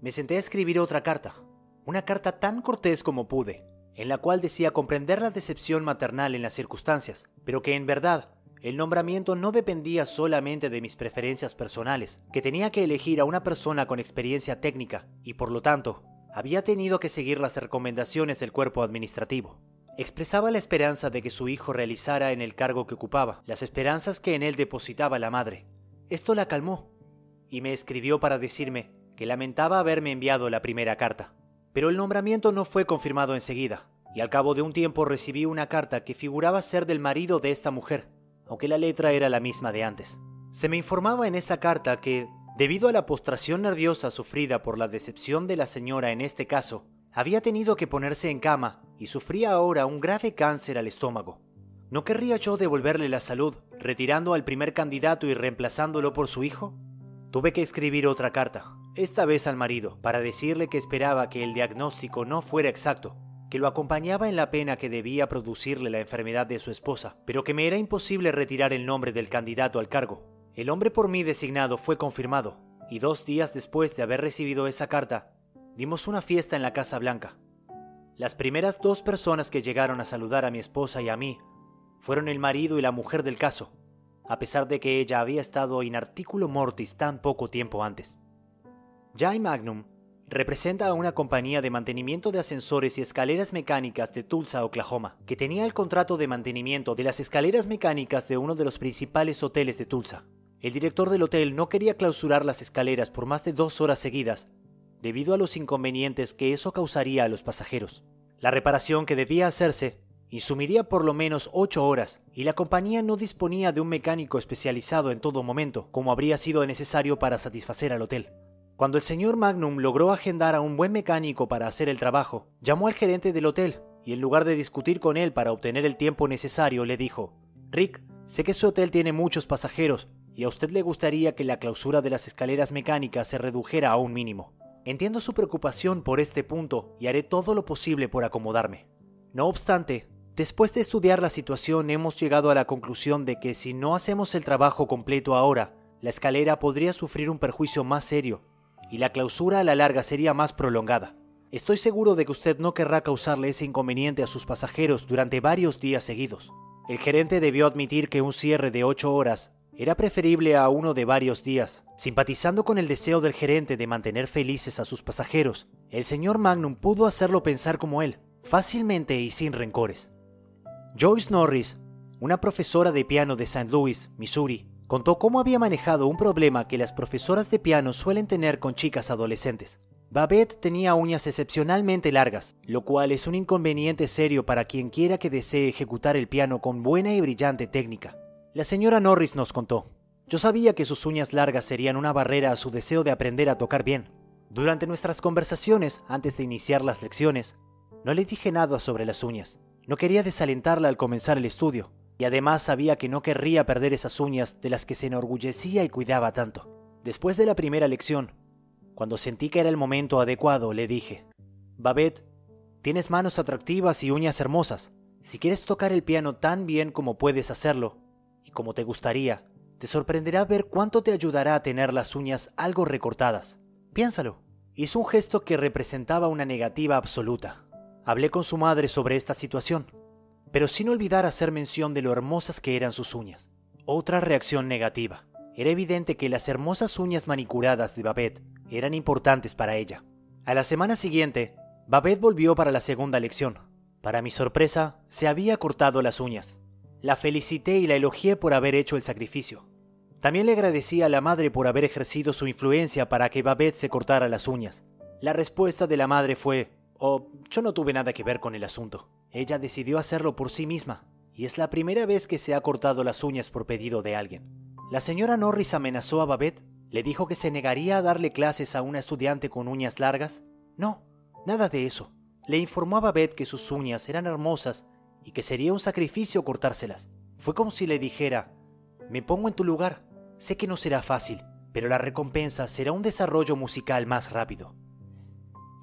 S3: Me senté a escribir otra carta, una carta tan cortés como pude, en la cual decía comprender la decepción maternal en las circunstancias, pero que en verdad el nombramiento no dependía solamente de mis preferencias personales, que tenía que elegir a una persona con experiencia técnica y por lo tanto había tenido que seguir las recomendaciones del cuerpo administrativo. Expresaba la esperanza de que su hijo realizara en el cargo que ocupaba, las esperanzas que en él depositaba la madre. Esto la calmó y me escribió para decirme que lamentaba haberme enviado la primera carta. Pero el nombramiento no fue confirmado enseguida, y al cabo de un tiempo recibí una carta que figuraba ser del marido de esta mujer, aunque la letra era la misma de antes. Se me informaba en esa carta que, debido a la postración nerviosa sufrida por la decepción de la señora en este caso, había tenido que ponerse en cama y sufría ahora un grave cáncer al estómago. ¿No querría yo devolverle la salud, retirando al primer candidato y reemplazándolo por su hijo? Tuve que escribir otra carta, esta vez al marido, para decirle que esperaba que el diagnóstico no fuera exacto, que lo acompañaba en la pena que debía producirle la enfermedad de su esposa, pero que me era imposible retirar el nombre del candidato al cargo. El hombre por mí designado fue confirmado, y dos días después de haber recibido esa carta, dimos una fiesta en la Casa Blanca. Las primeras dos personas que llegaron a saludar a mi esposa y a mí fueron el marido y la mujer del caso, a pesar de que ella había estado in articulo mortis tan poco tiempo antes. Jai Magnum representa a una compañía de mantenimiento de ascensores y escaleras mecánicas de Tulsa, Oklahoma, que tenía el contrato de mantenimiento de las escaleras mecánicas de uno de los principales hoteles de Tulsa. El director del hotel no quería clausurar las escaleras por más de dos horas seguidas, debido a los inconvenientes que eso causaría a los pasajeros. La reparación que debía hacerse insumiría por lo menos ocho horas, y la compañía no disponía de un mecánico especializado en todo momento, como habría sido necesario para satisfacer al hotel. Cuando el señor Magnum logró agendar a un buen mecánico para hacer el trabajo, llamó al gerente del hotel y en lugar de discutir con él para obtener el tiempo necesario, le dijo, Rick, sé que su hotel tiene muchos pasajeros y a usted le gustaría que la clausura de las escaleras mecánicas se redujera a un mínimo. Entiendo su preocupación por este punto y haré todo lo posible por acomodarme. No obstante, después de estudiar la situación hemos llegado a la conclusión de que si no hacemos el trabajo completo ahora, la escalera podría sufrir un perjuicio más serio y la clausura a la larga sería más prolongada. Estoy seguro de que usted no querrá causarle ese inconveniente a sus pasajeros durante varios días seguidos. El gerente debió admitir que un cierre de ocho horas era preferible a uno de varios días. Simpatizando con el deseo del gerente de mantener felices a sus pasajeros, el señor Magnum pudo hacerlo pensar como él, fácilmente y sin rencores. Joyce Norris, una profesora de piano de St. Louis, Missouri, contó cómo había manejado un problema que las profesoras de piano suelen tener con chicas adolescentes. Babette tenía uñas excepcionalmente largas, lo cual es un inconveniente serio para quien quiera que desee ejecutar el piano con buena y brillante técnica. La señora Norris nos contó. Yo sabía que sus uñas largas serían una barrera a su deseo de aprender a tocar bien. Durante nuestras conversaciones, antes de iniciar las lecciones, no le dije nada sobre las uñas. No quería desalentarla al comenzar el estudio, y además sabía que no querría perder esas uñas de las que se enorgullecía y cuidaba tanto. Después de la primera lección, cuando sentí que era el momento adecuado, le dije, Babette, tienes manos atractivas y uñas hermosas. Si quieres tocar el piano tan bien como puedes hacerlo, y como te gustaría, te sorprenderá ver cuánto te ayudará a tener las uñas algo recortadas. Piénsalo. Hizo un gesto que representaba una negativa absoluta. Hablé con su madre sobre esta situación pero sin olvidar hacer mención de lo hermosas que eran sus uñas. Otra reacción negativa. Era evidente que las hermosas uñas manicuradas de Babette eran importantes para ella. A la semana siguiente, Babette volvió para la segunda lección. Para mi sorpresa, se había cortado las uñas. La felicité y la elogié por haber hecho el sacrificio. También le agradecí a la madre por haber ejercido su influencia para que Babette se cortara las uñas. La respuesta de la madre fue, oh, yo no tuve nada que ver con el asunto. Ella decidió hacerlo por sí misma, y es la primera vez que se ha cortado las uñas por pedido de alguien. La señora Norris amenazó a Babette, le dijo que se negaría a darle clases a una estudiante con uñas largas. No, nada de eso. Le informó a Babette que sus uñas eran hermosas y que sería un sacrificio cortárselas. Fue como si le dijera, me pongo en tu lugar, sé que no será fácil, pero la recompensa será un desarrollo musical más rápido.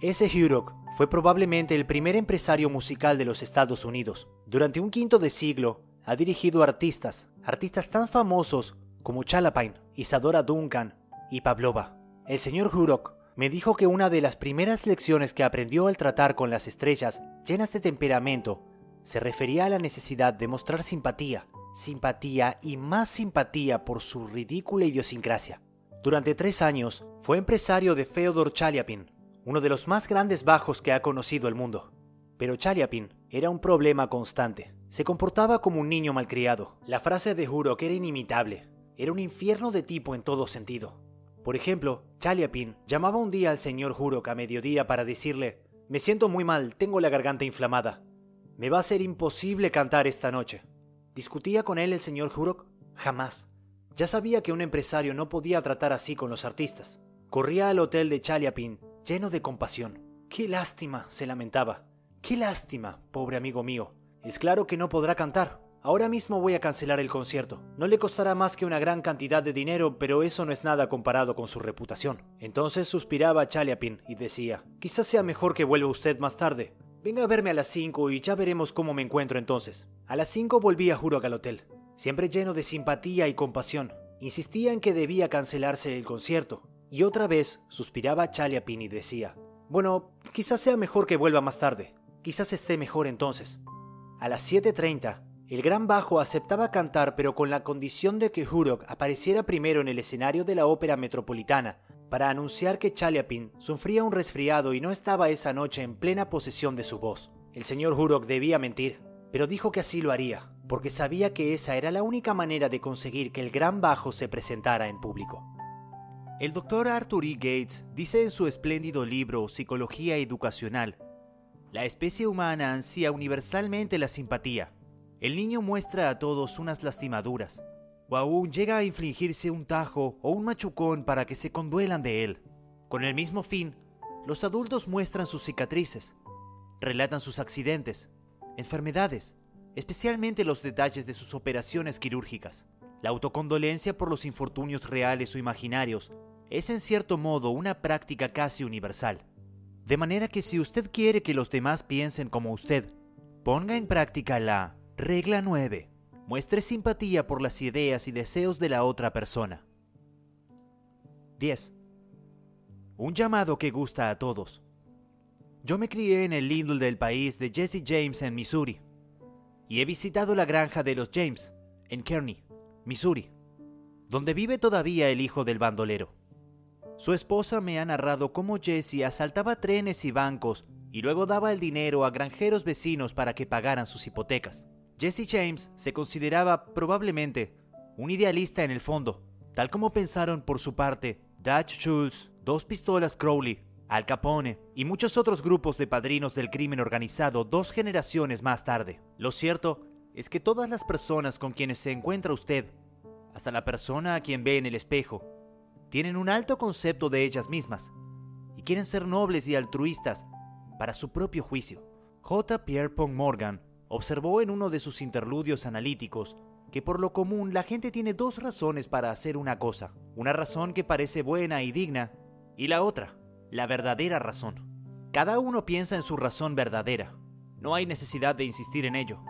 S3: Ese Hurok fue probablemente el primer empresario musical de los Estados Unidos. Durante un quinto de siglo ha dirigido artistas, artistas tan famosos como Chalapine, Isadora Duncan y Pavlova. El señor Hurok me dijo que una de las primeras lecciones que aprendió al tratar con las estrellas llenas de temperamento se refería a la necesidad de mostrar simpatía, simpatía y más simpatía por su ridícula idiosincrasia. Durante tres años fue empresario de Feodor Chaliapin, uno de los más grandes bajos que ha conocido el mundo. Pero Chaliapin era un problema constante. Se comportaba como un niño malcriado. La frase de Hurok era inimitable. Era un infierno de tipo en todo sentido. Por ejemplo, Chaliapin llamaba un día al señor Hurok a mediodía para decirle, me siento muy mal, tengo la garganta inflamada. Me va a ser imposible cantar esta noche. ¿Discutía con él el señor Hurok? Jamás. Ya sabía que un empresario no podía tratar así con los artistas. Corría al hotel de Chaliapin lleno de compasión. Qué lástima, se lamentaba. Qué lástima, pobre amigo mío. Es claro que no podrá cantar. Ahora mismo voy a cancelar el concierto. No le costará más que una gran cantidad de dinero, pero eso no es nada comparado con su reputación. Entonces suspiraba Chaliapin y decía, quizás sea mejor que vuelva usted más tarde. Venga a verme a las 5 y ya veremos cómo me encuentro entonces. A las 5 volví a Juro al hotel, siempre lleno de simpatía y compasión. Insistía en que debía cancelarse el concierto, y otra vez suspiraba Chaliapin y decía, bueno, quizás sea mejor que vuelva más tarde, quizás esté mejor entonces. A las 7.30, El gran bajo aceptaba cantar pero con la condición de que Hurok apareciera primero en el escenario de la ópera metropolitana para anunciar que Chaliapin sufría un resfriado y no estaba esa noche en plena posesión de su voz. El señor Hurok debía mentir, pero dijo que así lo haría, porque sabía que esa era la única manera de conseguir que el gran bajo se presentara en público. El doctor Arthur E. Gates dice en su espléndido libro Psicología Educacional, la especie humana ansía universalmente la simpatía. El niño muestra a todos unas lastimaduras, o aún llega a infligirse un tajo o un machucón para que se conduelan de él. Con el mismo fin, los adultos muestran sus cicatrices, relatan sus accidentes, enfermedades, especialmente los detalles de sus operaciones quirúrgicas. La autocondolencia por los infortunios reales o imaginarios es en cierto modo una práctica casi universal. De manera que si usted quiere que los demás piensen como usted, ponga en práctica la regla 9. Muestre simpatía por las ideas y deseos de la otra persona. 10. Un llamado que gusta a todos. Yo me crié en el Lidl del país de Jesse James en Missouri y he visitado la granja de los James en Kearney, Missouri, donde vive todavía el hijo del bandolero. Su esposa me ha narrado cómo Jesse asaltaba trenes y bancos y luego daba el dinero a granjeros vecinos para que pagaran sus hipotecas. Jesse James se consideraba probablemente un idealista en el fondo, tal como pensaron por su parte Dutch Schultz, Dos Pistolas Crowley al Capone y muchos otros grupos de padrinos del crimen organizado dos generaciones más tarde. Lo cierto es que todas las personas con quienes se encuentra usted, hasta la persona a quien ve en el espejo, tienen un alto concepto de ellas mismas y quieren ser nobles y altruistas para su propio juicio. J. Pierpont Morgan observó en uno de sus interludios analíticos que por lo común la gente tiene dos razones para hacer una cosa, una razón que parece buena y digna, y la otra, la verdadera razón. Cada uno piensa en su razón verdadera. No hay necesidad de insistir en ello.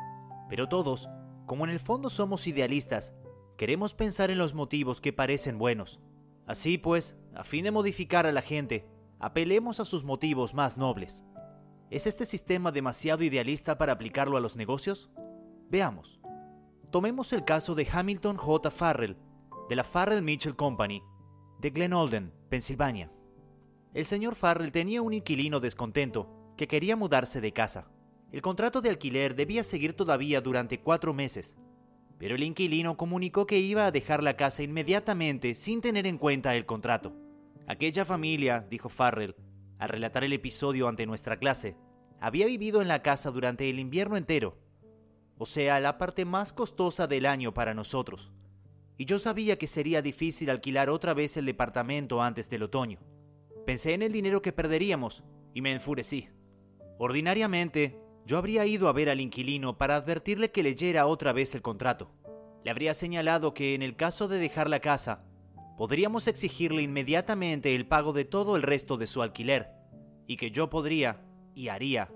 S3: Pero todos, como en el fondo somos idealistas, queremos pensar en los motivos que parecen buenos. Así pues, a fin de modificar a la gente, apelemos a sus motivos más nobles. ¿Es este sistema demasiado idealista para aplicarlo a los negocios? Veamos. Tomemos el caso de Hamilton J. Farrell, de la Farrell Mitchell Company, de Glen Olden, Pensilvania. El señor Farrell tenía un inquilino descontento que quería mudarse de casa. El contrato de alquiler debía seguir todavía durante cuatro meses, pero el inquilino comunicó que iba a dejar la casa inmediatamente sin tener en cuenta el contrato. Aquella familia, dijo Farrell, al relatar el episodio ante nuestra clase, había vivido en la casa durante el invierno entero, o sea, la parte más costosa del año para nosotros. Y yo sabía que sería difícil alquilar otra vez el departamento antes del otoño. Pensé en el dinero que perderíamos y me enfurecí. Ordinariamente, yo habría ido a ver al inquilino para advertirle que leyera otra vez el contrato. Le habría señalado que en el caso de dejar la casa, podríamos exigirle inmediatamente el pago de todo el resto de su alquiler, y que yo podría, y haría,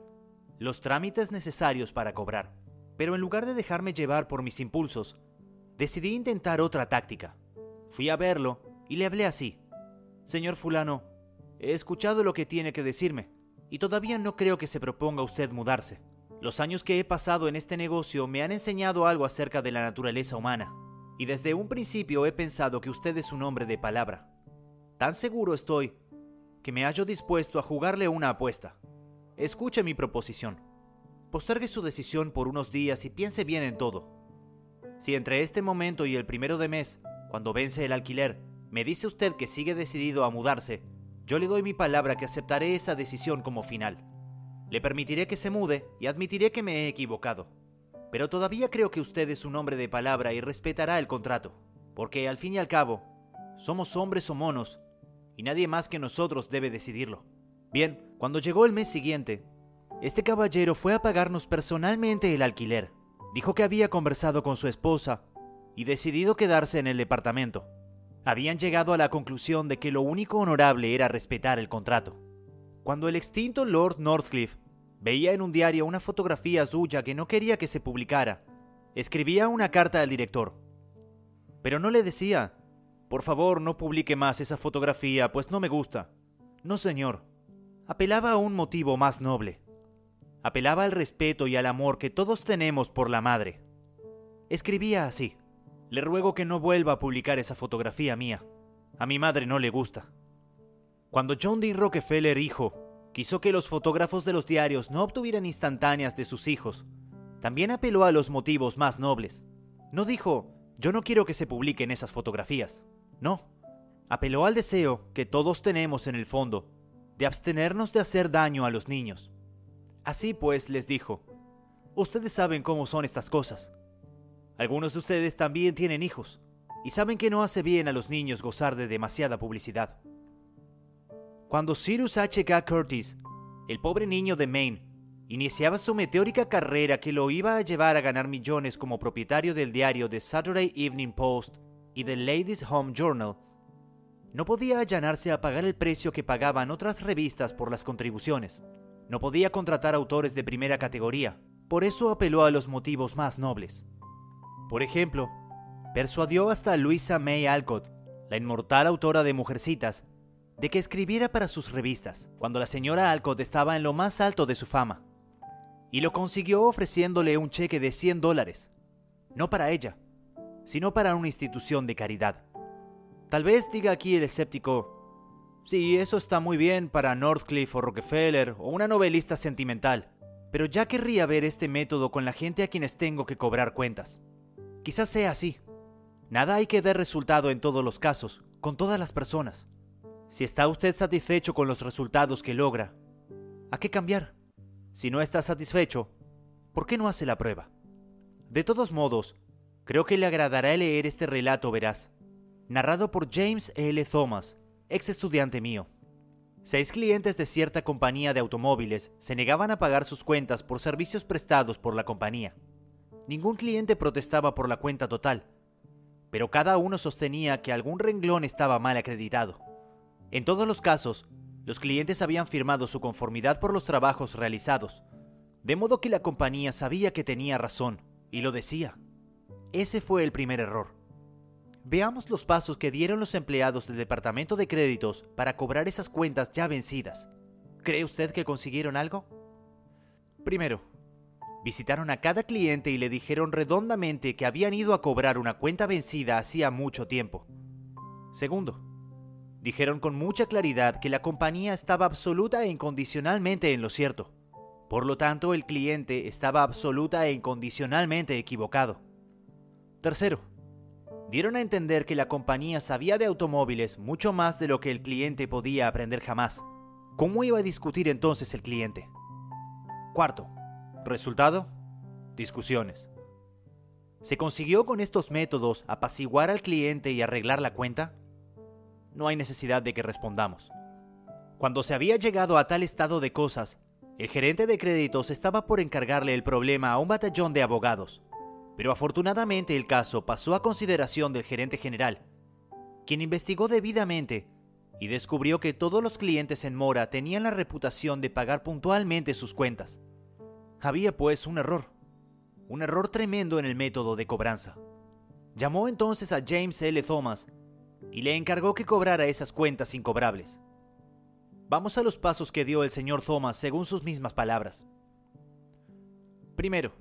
S3: los trámites necesarios para cobrar. Pero en lugar de dejarme llevar por mis impulsos, decidí intentar otra táctica. Fui a verlo y le hablé así. Señor fulano, He escuchado lo que tiene que decirme, y todavía no creo que se proponga usted mudarse. Los años que he pasado en este negocio me han enseñado algo acerca de la naturaleza humana, y desde un principio he pensado que usted es un hombre de palabra. Tan seguro estoy que me hallo dispuesto a jugarle una apuesta. Escuche mi proposición. Postergue su decisión por unos días y piense bien en todo. Si entre este momento y el primero de mes, cuando vence el alquiler, me dice usted que sigue decidido a mudarse, yo le doy mi palabra que aceptaré esa decisión como final. Le permitiré que se mude y admitiré que me he equivocado. Pero todavía creo que usted es un hombre de palabra y respetará el contrato, porque al fin y al cabo, somos hombres o monos, y nadie más que nosotros debe decidirlo. Bien, cuando llegó el mes siguiente, este caballero fue a pagarnos personalmente el alquiler. Dijo que había conversado con su esposa y decidido quedarse en el departamento habían llegado a la conclusión de que lo único honorable era respetar el contrato. Cuando el extinto Lord Northcliffe veía en un diario una fotografía suya que no quería que se publicara, escribía una carta al director. Pero no le decía, por favor no publique más esa fotografía, pues no me gusta. No, señor. Apelaba a un motivo más noble. Apelaba al respeto y al amor que todos tenemos por la madre. Escribía así. Le ruego que no vuelva a publicar esa fotografía mía. A mi madre no le gusta. Cuando John D. Rockefeller hijo quiso que los fotógrafos de los diarios no obtuvieran instantáneas de sus hijos, también apeló a los motivos más nobles. No dijo, yo no quiero que se publiquen esas fotografías. No. Apeló al deseo que todos tenemos en el fondo de abstenernos de hacer daño a los niños. Así pues les dijo, ustedes saben cómo son estas cosas. Algunos de ustedes también tienen hijos y saben que no hace bien a los niños gozar de demasiada publicidad. Cuando Cyrus H. K. Curtis, el pobre niño de Maine, iniciaba su meteórica carrera que lo iba a llevar a ganar millones como propietario del diario The Saturday Evening Post y The Ladies Home Journal, no podía allanarse a pagar el precio que pagaban otras revistas por las contribuciones. No podía contratar autores de primera categoría, por eso apeló a los motivos más nobles. Por ejemplo, persuadió hasta Louisa May Alcott, la inmortal autora de Mujercitas, de que escribiera para sus revistas, cuando la señora Alcott estaba en lo más alto de su fama. Y lo consiguió ofreciéndole un cheque de 100 dólares, no para ella, sino para una institución de caridad. Tal vez diga aquí el escéptico, sí, eso está muy bien para Northcliffe o Rockefeller o una novelista sentimental, pero ya querría ver este método con la gente a quienes tengo que cobrar cuentas. Quizás sea así. Nada hay que dar resultado en todos los casos, con todas las personas. Si está usted satisfecho con los resultados que logra, ¿a qué cambiar? Si no está satisfecho, ¿por qué no hace la prueba? De todos modos, creo que le agradará leer este relato veraz narrado por James L. Thomas, ex estudiante mío. Seis clientes de cierta compañía de automóviles se negaban a pagar sus cuentas por servicios prestados por la compañía. Ningún cliente protestaba por la cuenta total, pero cada uno sostenía que algún renglón estaba mal acreditado. En todos los casos, los clientes habían firmado su conformidad por los trabajos realizados, de modo que la compañía sabía que tenía razón, y lo decía. Ese fue el primer error. Veamos los pasos que dieron los empleados del departamento de créditos para cobrar esas cuentas ya vencidas. ¿Cree usted que consiguieron algo? Primero, visitaron a cada cliente y le dijeron redondamente que habían ido a cobrar una cuenta vencida hacía mucho tiempo. Segundo, dijeron con mucha claridad que la compañía estaba absoluta e incondicionalmente en lo cierto. Por lo tanto, el cliente estaba absoluta e incondicionalmente equivocado. Tercero, dieron a entender que la compañía sabía de automóviles mucho más de lo que el cliente podía aprender jamás. ¿Cómo iba a discutir entonces el cliente? Cuarto, resultado, discusiones. ¿Se consiguió con estos métodos apaciguar al cliente y arreglar la cuenta? No hay necesidad de que respondamos. Cuando se había llegado a tal estado de cosas, el gerente de créditos estaba por encargarle el problema a un batallón de abogados. Pero afortunadamente el caso pasó a consideración del gerente general, quien investigó debidamente y descubrió que todos los clientes en Mora tenían la reputación de pagar puntualmente sus cuentas. Había pues un error, un error tremendo en el método de cobranza. Llamó entonces a James L. Thomas y le encargó que cobrara esas cuentas incobrables. Vamos a los pasos que dio el señor Thomas según sus mismas palabras. Primero,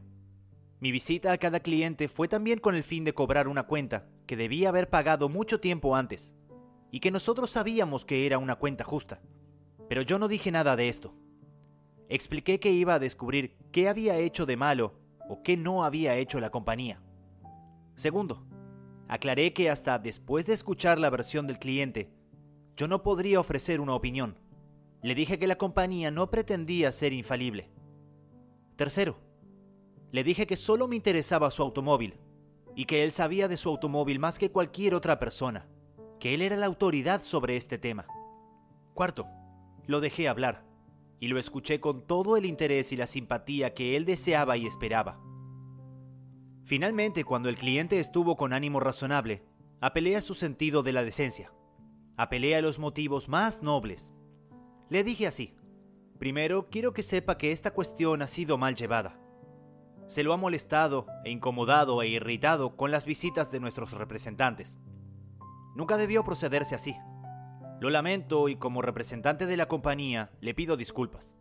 S3: mi visita a cada cliente fue también con el fin de cobrar una cuenta que debía haber pagado mucho tiempo antes, y que nosotros sabíamos que era una cuenta justa. Pero yo no dije nada de esto. Expliqué que iba a descubrir qué había hecho de malo o qué no había hecho la compañía. Segundo, aclaré que hasta después de escuchar la versión del cliente, yo no podría ofrecer una opinión. Le dije que la compañía no pretendía ser infalible. Tercero, le dije que solo me interesaba su automóvil y que él sabía de su automóvil más que cualquier otra persona, que él era la autoridad sobre este tema. Cuarto, lo dejé hablar y lo escuché con todo el interés y la simpatía que él deseaba y esperaba. Finalmente, cuando el cliente estuvo con ánimo razonable, apelé a su sentido de la decencia. Apelé a los motivos más nobles. Le dije así, primero quiero que sepa que esta cuestión ha sido mal llevada se lo ha molestado e incomodado e irritado con las visitas de nuestros representantes. Nunca debió procederse así. Lo lamento y como representante de la compañía le pido disculpas.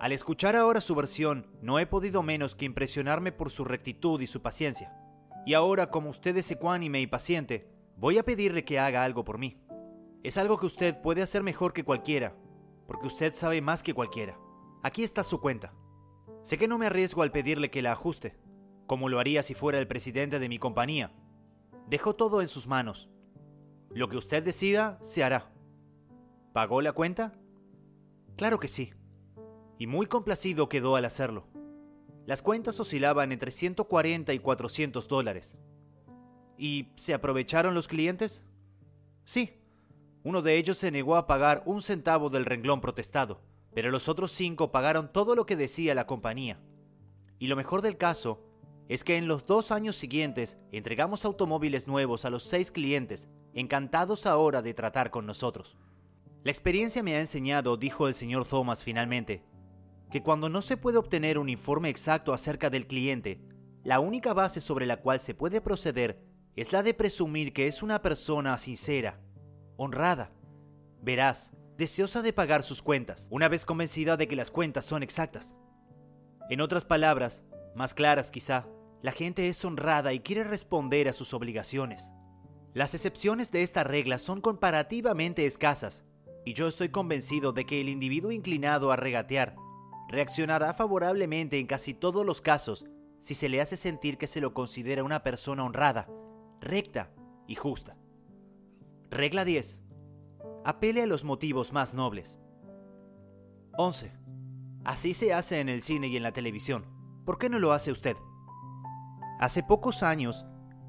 S3: Al escuchar ahora su versión, no he podido menos que impresionarme por su rectitud y su paciencia. Y ahora, como usted es ecuánime y paciente, voy a pedirle que haga algo por mí. Es algo que usted puede hacer mejor que cualquiera, porque usted sabe más que cualquiera. Aquí está su cuenta. Sé que no me arriesgo al pedirle que la ajuste, como lo haría si fuera el presidente de mi compañía. Dejo todo en sus manos. Lo que usted decida, se hará. ¿Pagó la cuenta? Claro que sí. Y muy complacido quedó al hacerlo. Las cuentas oscilaban entre 140 y 400 dólares. ¿Y se aprovecharon los clientes? Sí. Uno de ellos se negó a pagar un centavo del renglón protestado, pero los otros cinco pagaron todo lo que decía la compañía. Y lo mejor del caso es que en los dos años siguientes entregamos automóviles nuevos a los seis clientes, encantados ahora de tratar con nosotros. La experiencia me ha enseñado, dijo el señor Thomas finalmente, que cuando no se puede obtener un informe exacto acerca del cliente, la única base sobre la cual se puede proceder es la de presumir que es una persona sincera, honrada, veraz, deseosa de pagar sus cuentas, una vez convencida de que las cuentas son exactas. En otras palabras, más claras quizá, la gente es honrada y quiere responder a sus obligaciones. Las excepciones de esta regla son comparativamente escasas, y yo estoy convencido de que el individuo inclinado a regatear reaccionará favorablemente en casi todos los casos si se le hace sentir que se lo considera una persona honrada, recta y justa. Regla 10. Apele a los motivos más nobles. 11. Así se hace en el cine y en la televisión. ¿Por qué no lo hace usted? Hace pocos años,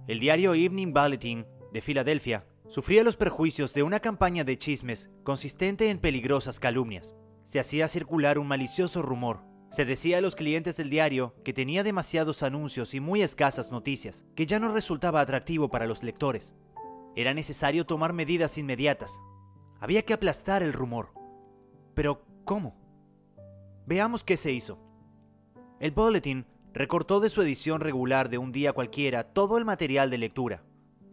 S3: el diario Evening Bulletin de Filadelfia sufría los perjuicios de una campaña de chismes consistente en peligrosas calumnias se hacía circular un malicioso rumor. Se decía a los clientes del diario que tenía demasiados anuncios y muy escasas noticias, que ya no resultaba atractivo para los lectores. Era necesario tomar medidas inmediatas. Había que aplastar el rumor. Pero, ¿cómo? Veamos qué se hizo. El Bulletin recortó de su edición regular de un día cualquiera todo el material de lectura.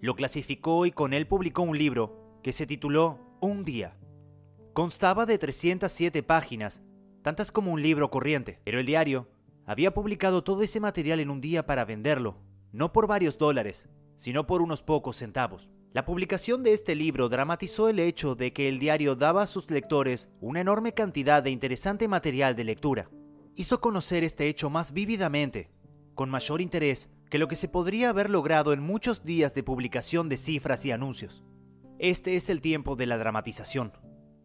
S3: Lo clasificó y con él publicó un libro que se tituló Un día. Constaba de 307 páginas, tantas como un libro corriente, pero el diario había publicado todo ese material en un día para venderlo, no por varios dólares, sino por unos pocos centavos. La publicación de este libro dramatizó el hecho de que el diario daba a sus lectores una enorme cantidad de interesante material de lectura. Hizo conocer este hecho más vívidamente, con mayor interés que lo que se podría haber logrado en muchos días de publicación de cifras y anuncios. Este es el tiempo de la dramatización.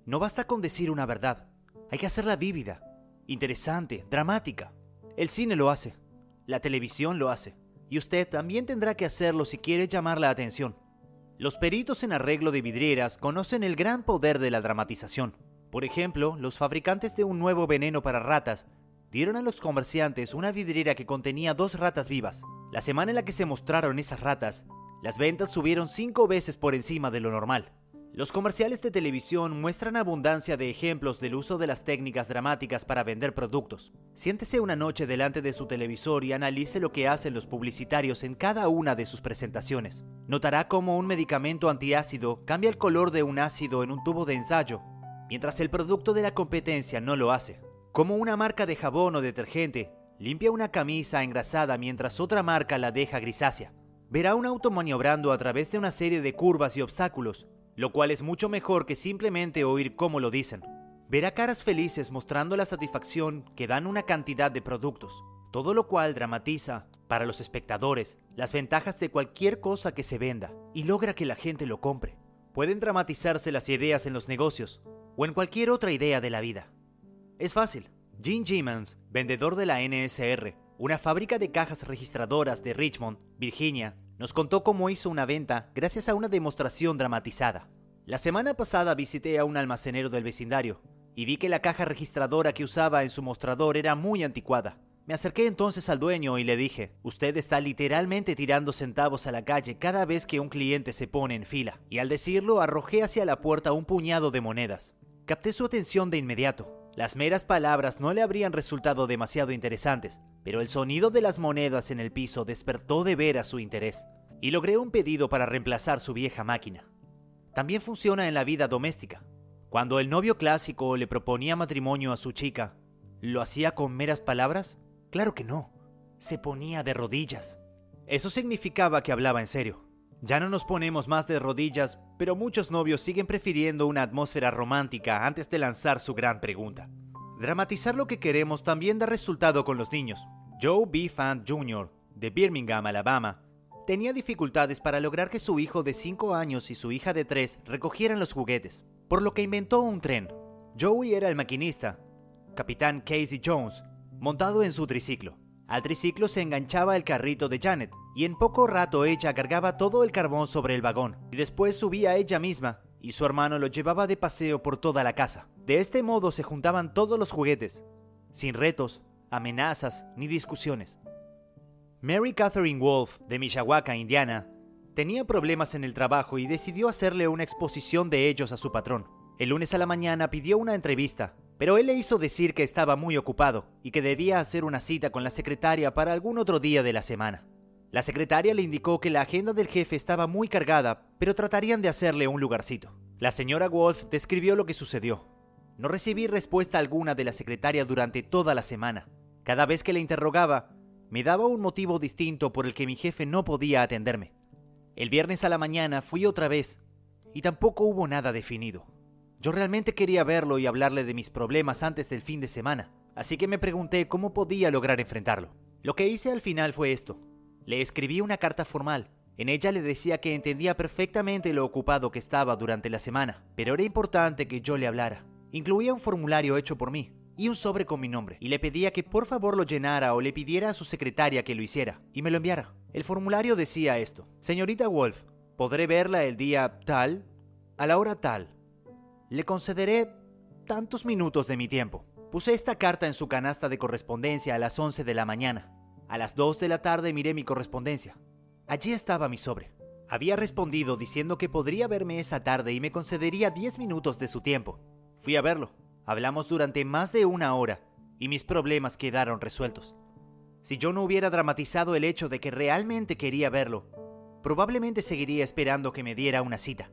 S3: No basta con decir una verdad, hay que hacerla vívida, interesante, dramática. El cine lo hace, la televisión lo hace, y usted también tendrá que hacerlo si quiere llamar la atención. Los peritos en arreglo de vidrieras conocen el gran poder de la dramatización. Por ejemplo, los fabricantes de un nuevo veneno para ratas dieron a los comerciantes una vidriera que contenía dos ratas vivas. La semana en la que se mostraron esas ratas, las ventas subieron cinco veces por encima de lo normal. Los comerciales de televisión muestran abundancia de ejemplos del uso de las técnicas dramáticas para vender productos. Siéntese una noche delante de su televisor y analice lo que hacen los publicitarios en cada una de sus presentaciones. Notará cómo un medicamento antiácido cambia el color de un ácido en un tubo de ensayo, mientras el producto de la competencia no lo hace. Como una marca de jabón o detergente limpia una camisa engrasada mientras otra marca la deja grisácea. Verá un auto maniobrando a través de una serie de curvas y obstáculos lo cual es mucho mejor que simplemente oír cómo lo dicen. Verá caras felices mostrando la satisfacción que dan una cantidad de productos, todo lo cual dramatiza para los espectadores las ventajas de cualquier cosa que se venda y logra que la gente lo compre. Pueden dramatizarse las ideas en los negocios o en cualquier otra idea de la vida. Es fácil. Gene Gimmons, vendedor de la NSR, una fábrica de cajas registradoras de Richmond, Virginia, nos contó cómo hizo una venta gracias a una demostración dramatizada. La semana pasada visité a un almacenero del vecindario y vi que la caja registradora que usaba en su mostrador era muy anticuada. Me acerqué entonces al dueño y le dije, usted está literalmente tirando centavos a la calle cada vez que un cliente se pone en fila. Y al decirlo arrojé hacia la puerta un puñado de monedas. Capté su atención de inmediato. Las meras palabras no le habrían resultado demasiado interesantes, pero el sonido de las monedas en el piso despertó de veras su interés, y logré un pedido para reemplazar su vieja máquina. También funciona en la vida doméstica. Cuando el novio clásico le proponía matrimonio a su chica, ¿lo hacía con meras palabras? Claro que no. Se ponía de rodillas. Eso significaba que hablaba en serio. Ya no nos ponemos más de rodillas, pero muchos novios siguen prefiriendo una atmósfera romántica antes de lanzar su gran pregunta. Dramatizar lo que queremos también da resultado con los niños. Joe B. Fant Jr., de Birmingham, Alabama, tenía dificultades para lograr que su hijo de 5 años y su hija de 3 recogieran los juguetes, por lo que inventó un tren. Joey era el maquinista, capitán Casey Jones, montado en su triciclo. Al triciclo se enganchaba el carrito de Janet, y en poco rato ella cargaba todo el carbón sobre el vagón, y después subía ella misma, y su hermano lo llevaba de paseo por toda la casa. De este modo se juntaban todos los juguetes, sin retos, amenazas ni discusiones. Mary Catherine Wolf, de Mishawaka, Indiana, tenía problemas en el trabajo y decidió hacerle una exposición de ellos a su patrón. El lunes a la mañana pidió una entrevista, pero él le hizo decir que estaba muy ocupado y que debía hacer una cita con la secretaria para algún otro día de la semana. La secretaria le indicó que la agenda del jefe estaba muy cargada, pero tratarían de hacerle un lugarcito. La señora Wolf describió lo que sucedió. No recibí respuesta alguna de la secretaria durante toda la semana. Cada vez que le interrogaba, me daba un motivo distinto por el que mi jefe no podía atenderme. El viernes a la mañana fui otra vez, y tampoco hubo nada definido. Yo realmente quería verlo y hablarle de mis problemas antes del fin de semana, así que me pregunté cómo podía lograr enfrentarlo. Lo que hice al final fue esto. Le escribí una carta formal. En ella le decía que entendía perfectamente lo ocupado que estaba durante la semana, pero era importante que yo le hablara. Incluía un formulario hecho por mí y un sobre con mi nombre, y le pedía que por favor lo llenara o le pidiera a su secretaria que lo hiciera, y me lo enviara. El formulario decía esto. Señorita Wolf, ¿podré verla el día tal? A la hora tal le concederé tantos minutos de mi tiempo. Puse esta carta en su canasta de correspondencia a las 11 de la mañana. A las 2 de la tarde miré mi correspondencia. Allí estaba mi sobre. Había respondido diciendo que podría verme esa tarde y me concedería 10 minutos de su tiempo. Fui a verlo. Hablamos durante más de una hora y mis problemas quedaron resueltos. Si yo no hubiera dramatizado el hecho de que realmente quería verlo, probablemente seguiría esperando que me diera una cita.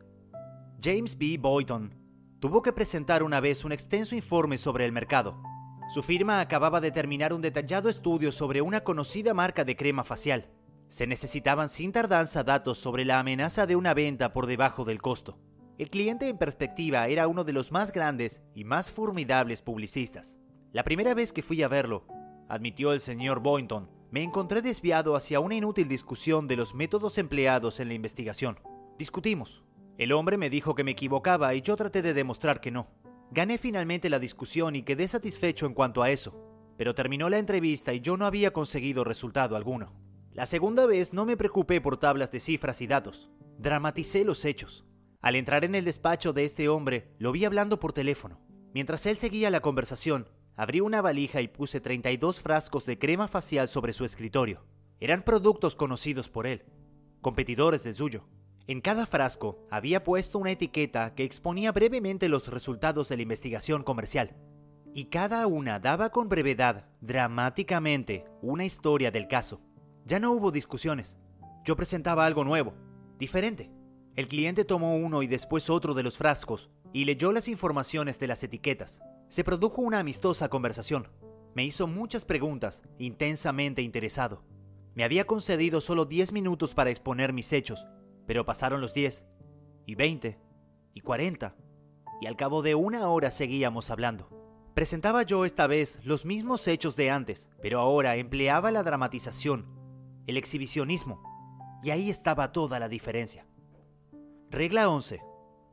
S3: James B. Boyton tuvo que presentar una vez un extenso informe sobre el mercado. Su firma acababa de terminar un detallado estudio sobre una conocida marca de crema facial. Se necesitaban sin tardanza datos sobre la amenaza de una venta por debajo del costo. El cliente en perspectiva era uno de los más grandes y más formidables publicistas. La primera vez que fui a verlo, admitió el señor Boynton, me encontré desviado hacia una inútil discusión de los métodos empleados en la investigación. Discutimos, el hombre me dijo que me equivocaba y yo traté de demostrar que no. Gané finalmente la discusión y quedé satisfecho en cuanto a eso, pero terminó la entrevista y yo no había conseguido resultado alguno. La segunda vez no me preocupé por tablas de cifras y datos, dramaticé los hechos. Al entrar en el despacho de este hombre, lo vi hablando por teléfono. Mientras él seguía la conversación, abrí una valija y puse 32 frascos de crema facial sobre su escritorio. Eran productos conocidos por él, competidores del suyo. En cada frasco había puesto una etiqueta que exponía brevemente los resultados de la investigación comercial, y cada una daba con brevedad, dramáticamente, una historia del caso. Ya no hubo discusiones. Yo presentaba algo nuevo, diferente. El cliente tomó uno y después otro de los frascos y leyó las informaciones de las etiquetas. Se produjo una amistosa conversación. Me hizo muchas preguntas, intensamente interesado. Me había concedido solo 10 minutos para exponer mis hechos pero pasaron los 10, y 20, y 40, y al cabo de una hora seguíamos hablando. Presentaba yo esta vez los mismos hechos de antes, pero ahora empleaba la dramatización, el exhibicionismo, y ahí estaba toda la diferencia. Regla 11.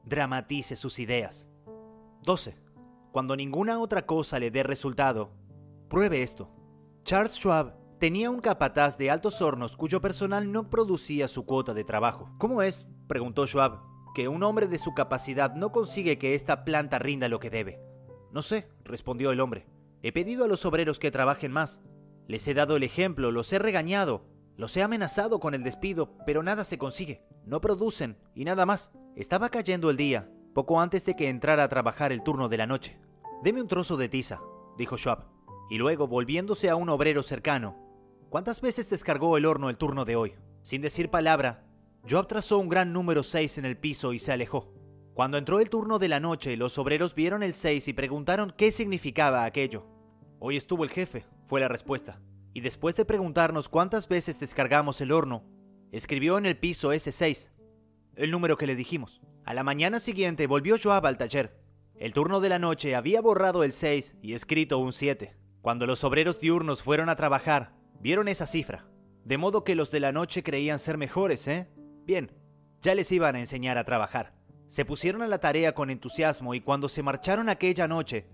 S3: Dramatice sus ideas. 12. Cuando ninguna otra cosa le dé resultado, pruebe esto. Charles Schwab Tenía un capataz de altos hornos cuyo personal no producía su cuota de trabajo. ¿Cómo es? preguntó Schwab, que un hombre de su capacidad no consigue que esta planta rinda lo que debe. No sé, respondió el hombre. He pedido a los obreros que trabajen más. Les he dado el ejemplo, los he regañado, los he amenazado con el despido, pero nada se consigue. No producen y nada más. Estaba cayendo el día, poco antes de que entrara a trabajar el turno de la noche. Deme un trozo de tiza, dijo Schwab, y luego, volviéndose a un obrero cercano, ¿Cuántas veces descargó el horno el turno de hoy? Sin decir palabra, Job trazó un gran número 6 en el piso y se alejó. Cuando entró el turno de la noche, los obreros vieron el 6 y preguntaron qué significaba aquello. Hoy estuvo el jefe, fue la respuesta. y después de preguntarnos cuántas veces descargamos el horno, escribió en el piso S6, el número que le dijimos. A la mañana siguiente volvió Joab al taller. El turno de la noche había borrado el 6 y escrito un 7. Cuando los obreros diurnos fueron a trabajar, vieron esa cifra. De modo que los de la noche creían ser mejores, ¿eh? Bien, ya les iban a enseñar a trabajar. Se pusieron a la tarea con entusiasmo y cuando se marcharon aquella noche,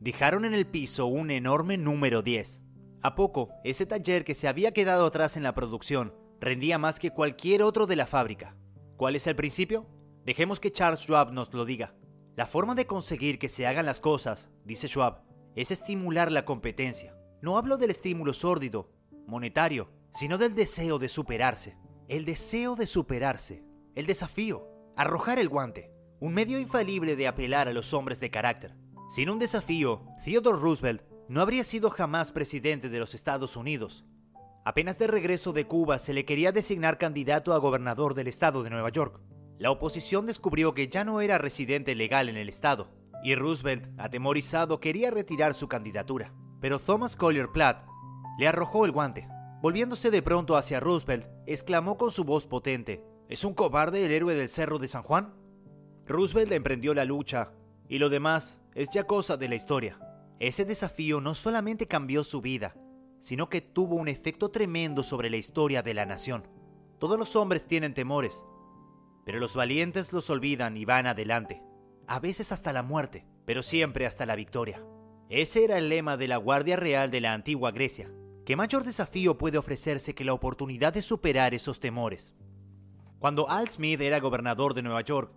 S3: dejaron en el piso un enorme número 10. A poco, ese taller que se había quedado atrás en la producción rendía más que cualquier otro de la fábrica. ¿Cuál es el principio? Dejemos que Charles Schwab nos lo diga. La forma de conseguir que se hagan las cosas, dice Schwab, es estimular la competencia. No hablo del estímulo sórdido, monetario, sino del deseo de superarse. El deseo de superarse, el desafío, arrojar el guante, un medio infalible de apelar a los hombres de carácter. Sin un desafío, Theodore Roosevelt no habría sido jamás presidente de los Estados Unidos. Apenas de regreso de Cuba se le quería designar candidato a gobernador del estado de Nueva York. La oposición descubrió que ya no era residente legal en el estado, y Roosevelt, atemorizado, quería retirar su candidatura. Pero Thomas Collier Platt le arrojó el guante. Volviéndose de pronto hacia Roosevelt, exclamó con su voz potente, ¿Es un cobarde el héroe del Cerro de San Juan? Roosevelt emprendió la lucha, y lo demás es ya cosa de la historia. Ese desafío no solamente cambió su vida, sino que tuvo un efecto tremendo sobre la historia de la nación. Todos los hombres tienen temores, pero los valientes los olvidan y van adelante, a veces hasta la muerte, pero siempre hasta la victoria. Ese era el lema de la Guardia Real de la antigua Grecia. ¿Qué mayor desafío puede ofrecerse que la oportunidad de superar esos temores? Cuando Al Smith era gobernador de Nueva York,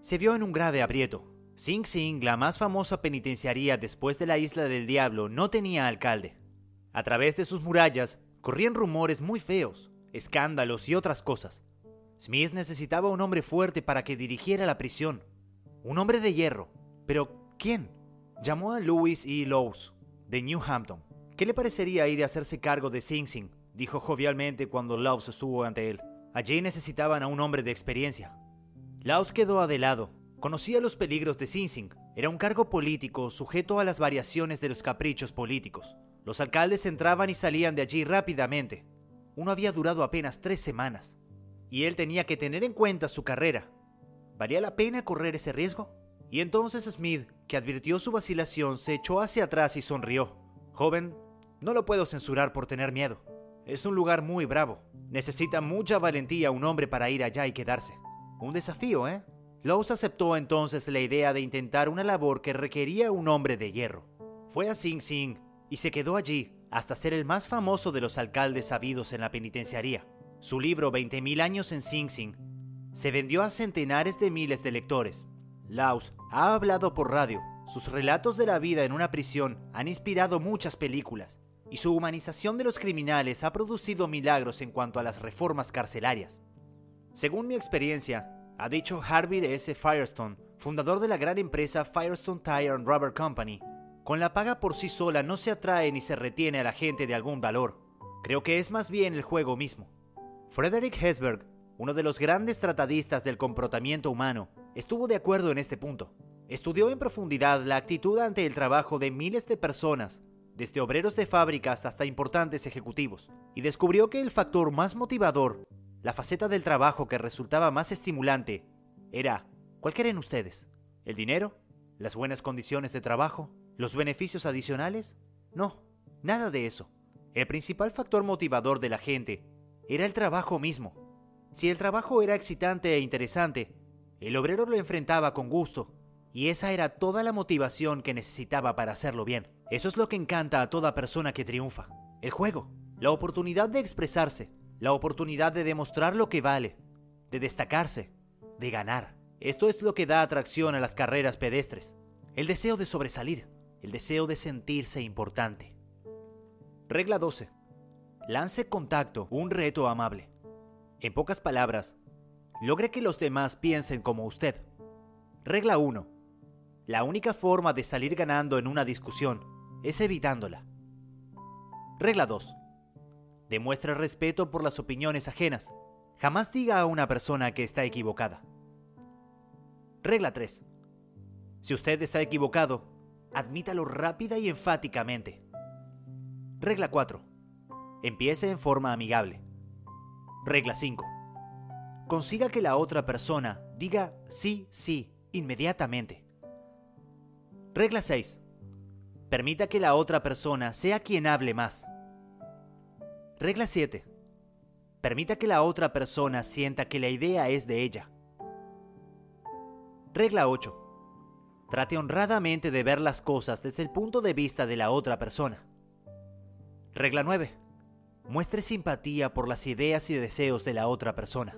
S3: se vio en un grave aprieto. Sing Sing, la más famosa penitenciaría después de la Isla del Diablo, no tenía alcalde. A través de sus murallas corrían rumores muy feos, escándalos y otras cosas. Smith necesitaba un hombre fuerte para que dirigiera la prisión. Un hombre de hierro. Pero, ¿quién? Llamó a Louis E. Lowes, de New Hampton. ¿Qué le parecería ir a hacerse cargo de Sing Sing? dijo jovialmente cuando Lowes estuvo ante él. Allí necesitaban a un hombre de experiencia. Lowes quedó adelado. Conocía los peligros de Sing Sing. Era un cargo político sujeto a las variaciones de los caprichos políticos. Los alcaldes entraban y salían de allí rápidamente. Uno había durado apenas tres semanas y él tenía que tener en cuenta su carrera. ¿Valía la pena correr ese riesgo? Y entonces Smith, que advirtió su vacilación, se echó hacia atrás y sonrió. Joven, no lo puedo censurar por tener miedo. Es un lugar muy bravo. Necesita mucha valentía un hombre para ir allá y quedarse. Un desafío, ¿eh? Lowe's aceptó entonces la idea de intentar una labor que requería un hombre de hierro. Fue a Sing Sing y se quedó allí hasta ser el más famoso de los alcaldes sabidos en la penitenciaría. Su libro 20.000 años en Sing Sing se vendió a centenares de miles de lectores. Laus ha hablado por radio. Sus relatos de la vida en una prisión han inspirado muchas películas y su humanización de los criminales ha producido milagros en cuanto a las reformas carcelarias. Según mi experiencia, ha dicho Harvey S. Firestone, fundador de la gran empresa Firestone Tire and Rubber Company, con la paga por sí sola no se atrae ni se retiene a la gente de algún valor. Creo que es más bien el juego mismo. Frederick Hesberg, uno de los grandes tratadistas del comportamiento humano, estuvo de acuerdo en este punto. Estudió en profundidad la actitud ante el trabajo de miles de personas, desde obreros de fábricas hasta importantes ejecutivos, y descubrió que el factor más motivador, la faceta del trabajo que resultaba más estimulante, era, ¿cuál creen ustedes? ¿El dinero? ¿Las buenas condiciones de trabajo? ¿Los beneficios adicionales? No, nada de eso. El principal factor motivador de la gente era el trabajo mismo. Si el trabajo era excitante e interesante, el obrero lo enfrentaba con gusto, y esa era toda la motivación que necesitaba para hacerlo bien. Eso es lo que encanta a toda persona que triunfa. El juego, la oportunidad de expresarse, la oportunidad de demostrar lo que vale, de destacarse, de ganar. Esto es lo que da atracción a las carreras pedestres. El deseo de sobresalir, el deseo de sentirse importante. Regla 12. Lance contacto, un reto amable. En pocas palabras, logre que los demás piensen como usted. Regla 1. La única forma de salir ganando en una discusión es evitándola. Regla 2. Demuestre respeto por las opiniones ajenas. Jamás diga a una persona que está equivocada. Regla 3. Si usted está equivocado, admítalo rápida y enfáticamente. Regla 4. Empiece en forma amigable. Regla 5. Consiga que la otra persona diga sí, sí, inmediatamente. Regla 6. Permita que la otra persona sea quien hable más. Regla 7. Permita que la otra persona sienta que la idea es de ella. Regla 8. Trate honradamente de ver las cosas desde el punto de vista de la otra persona. Regla 9. Muestre simpatía por las ideas y deseos de la otra persona.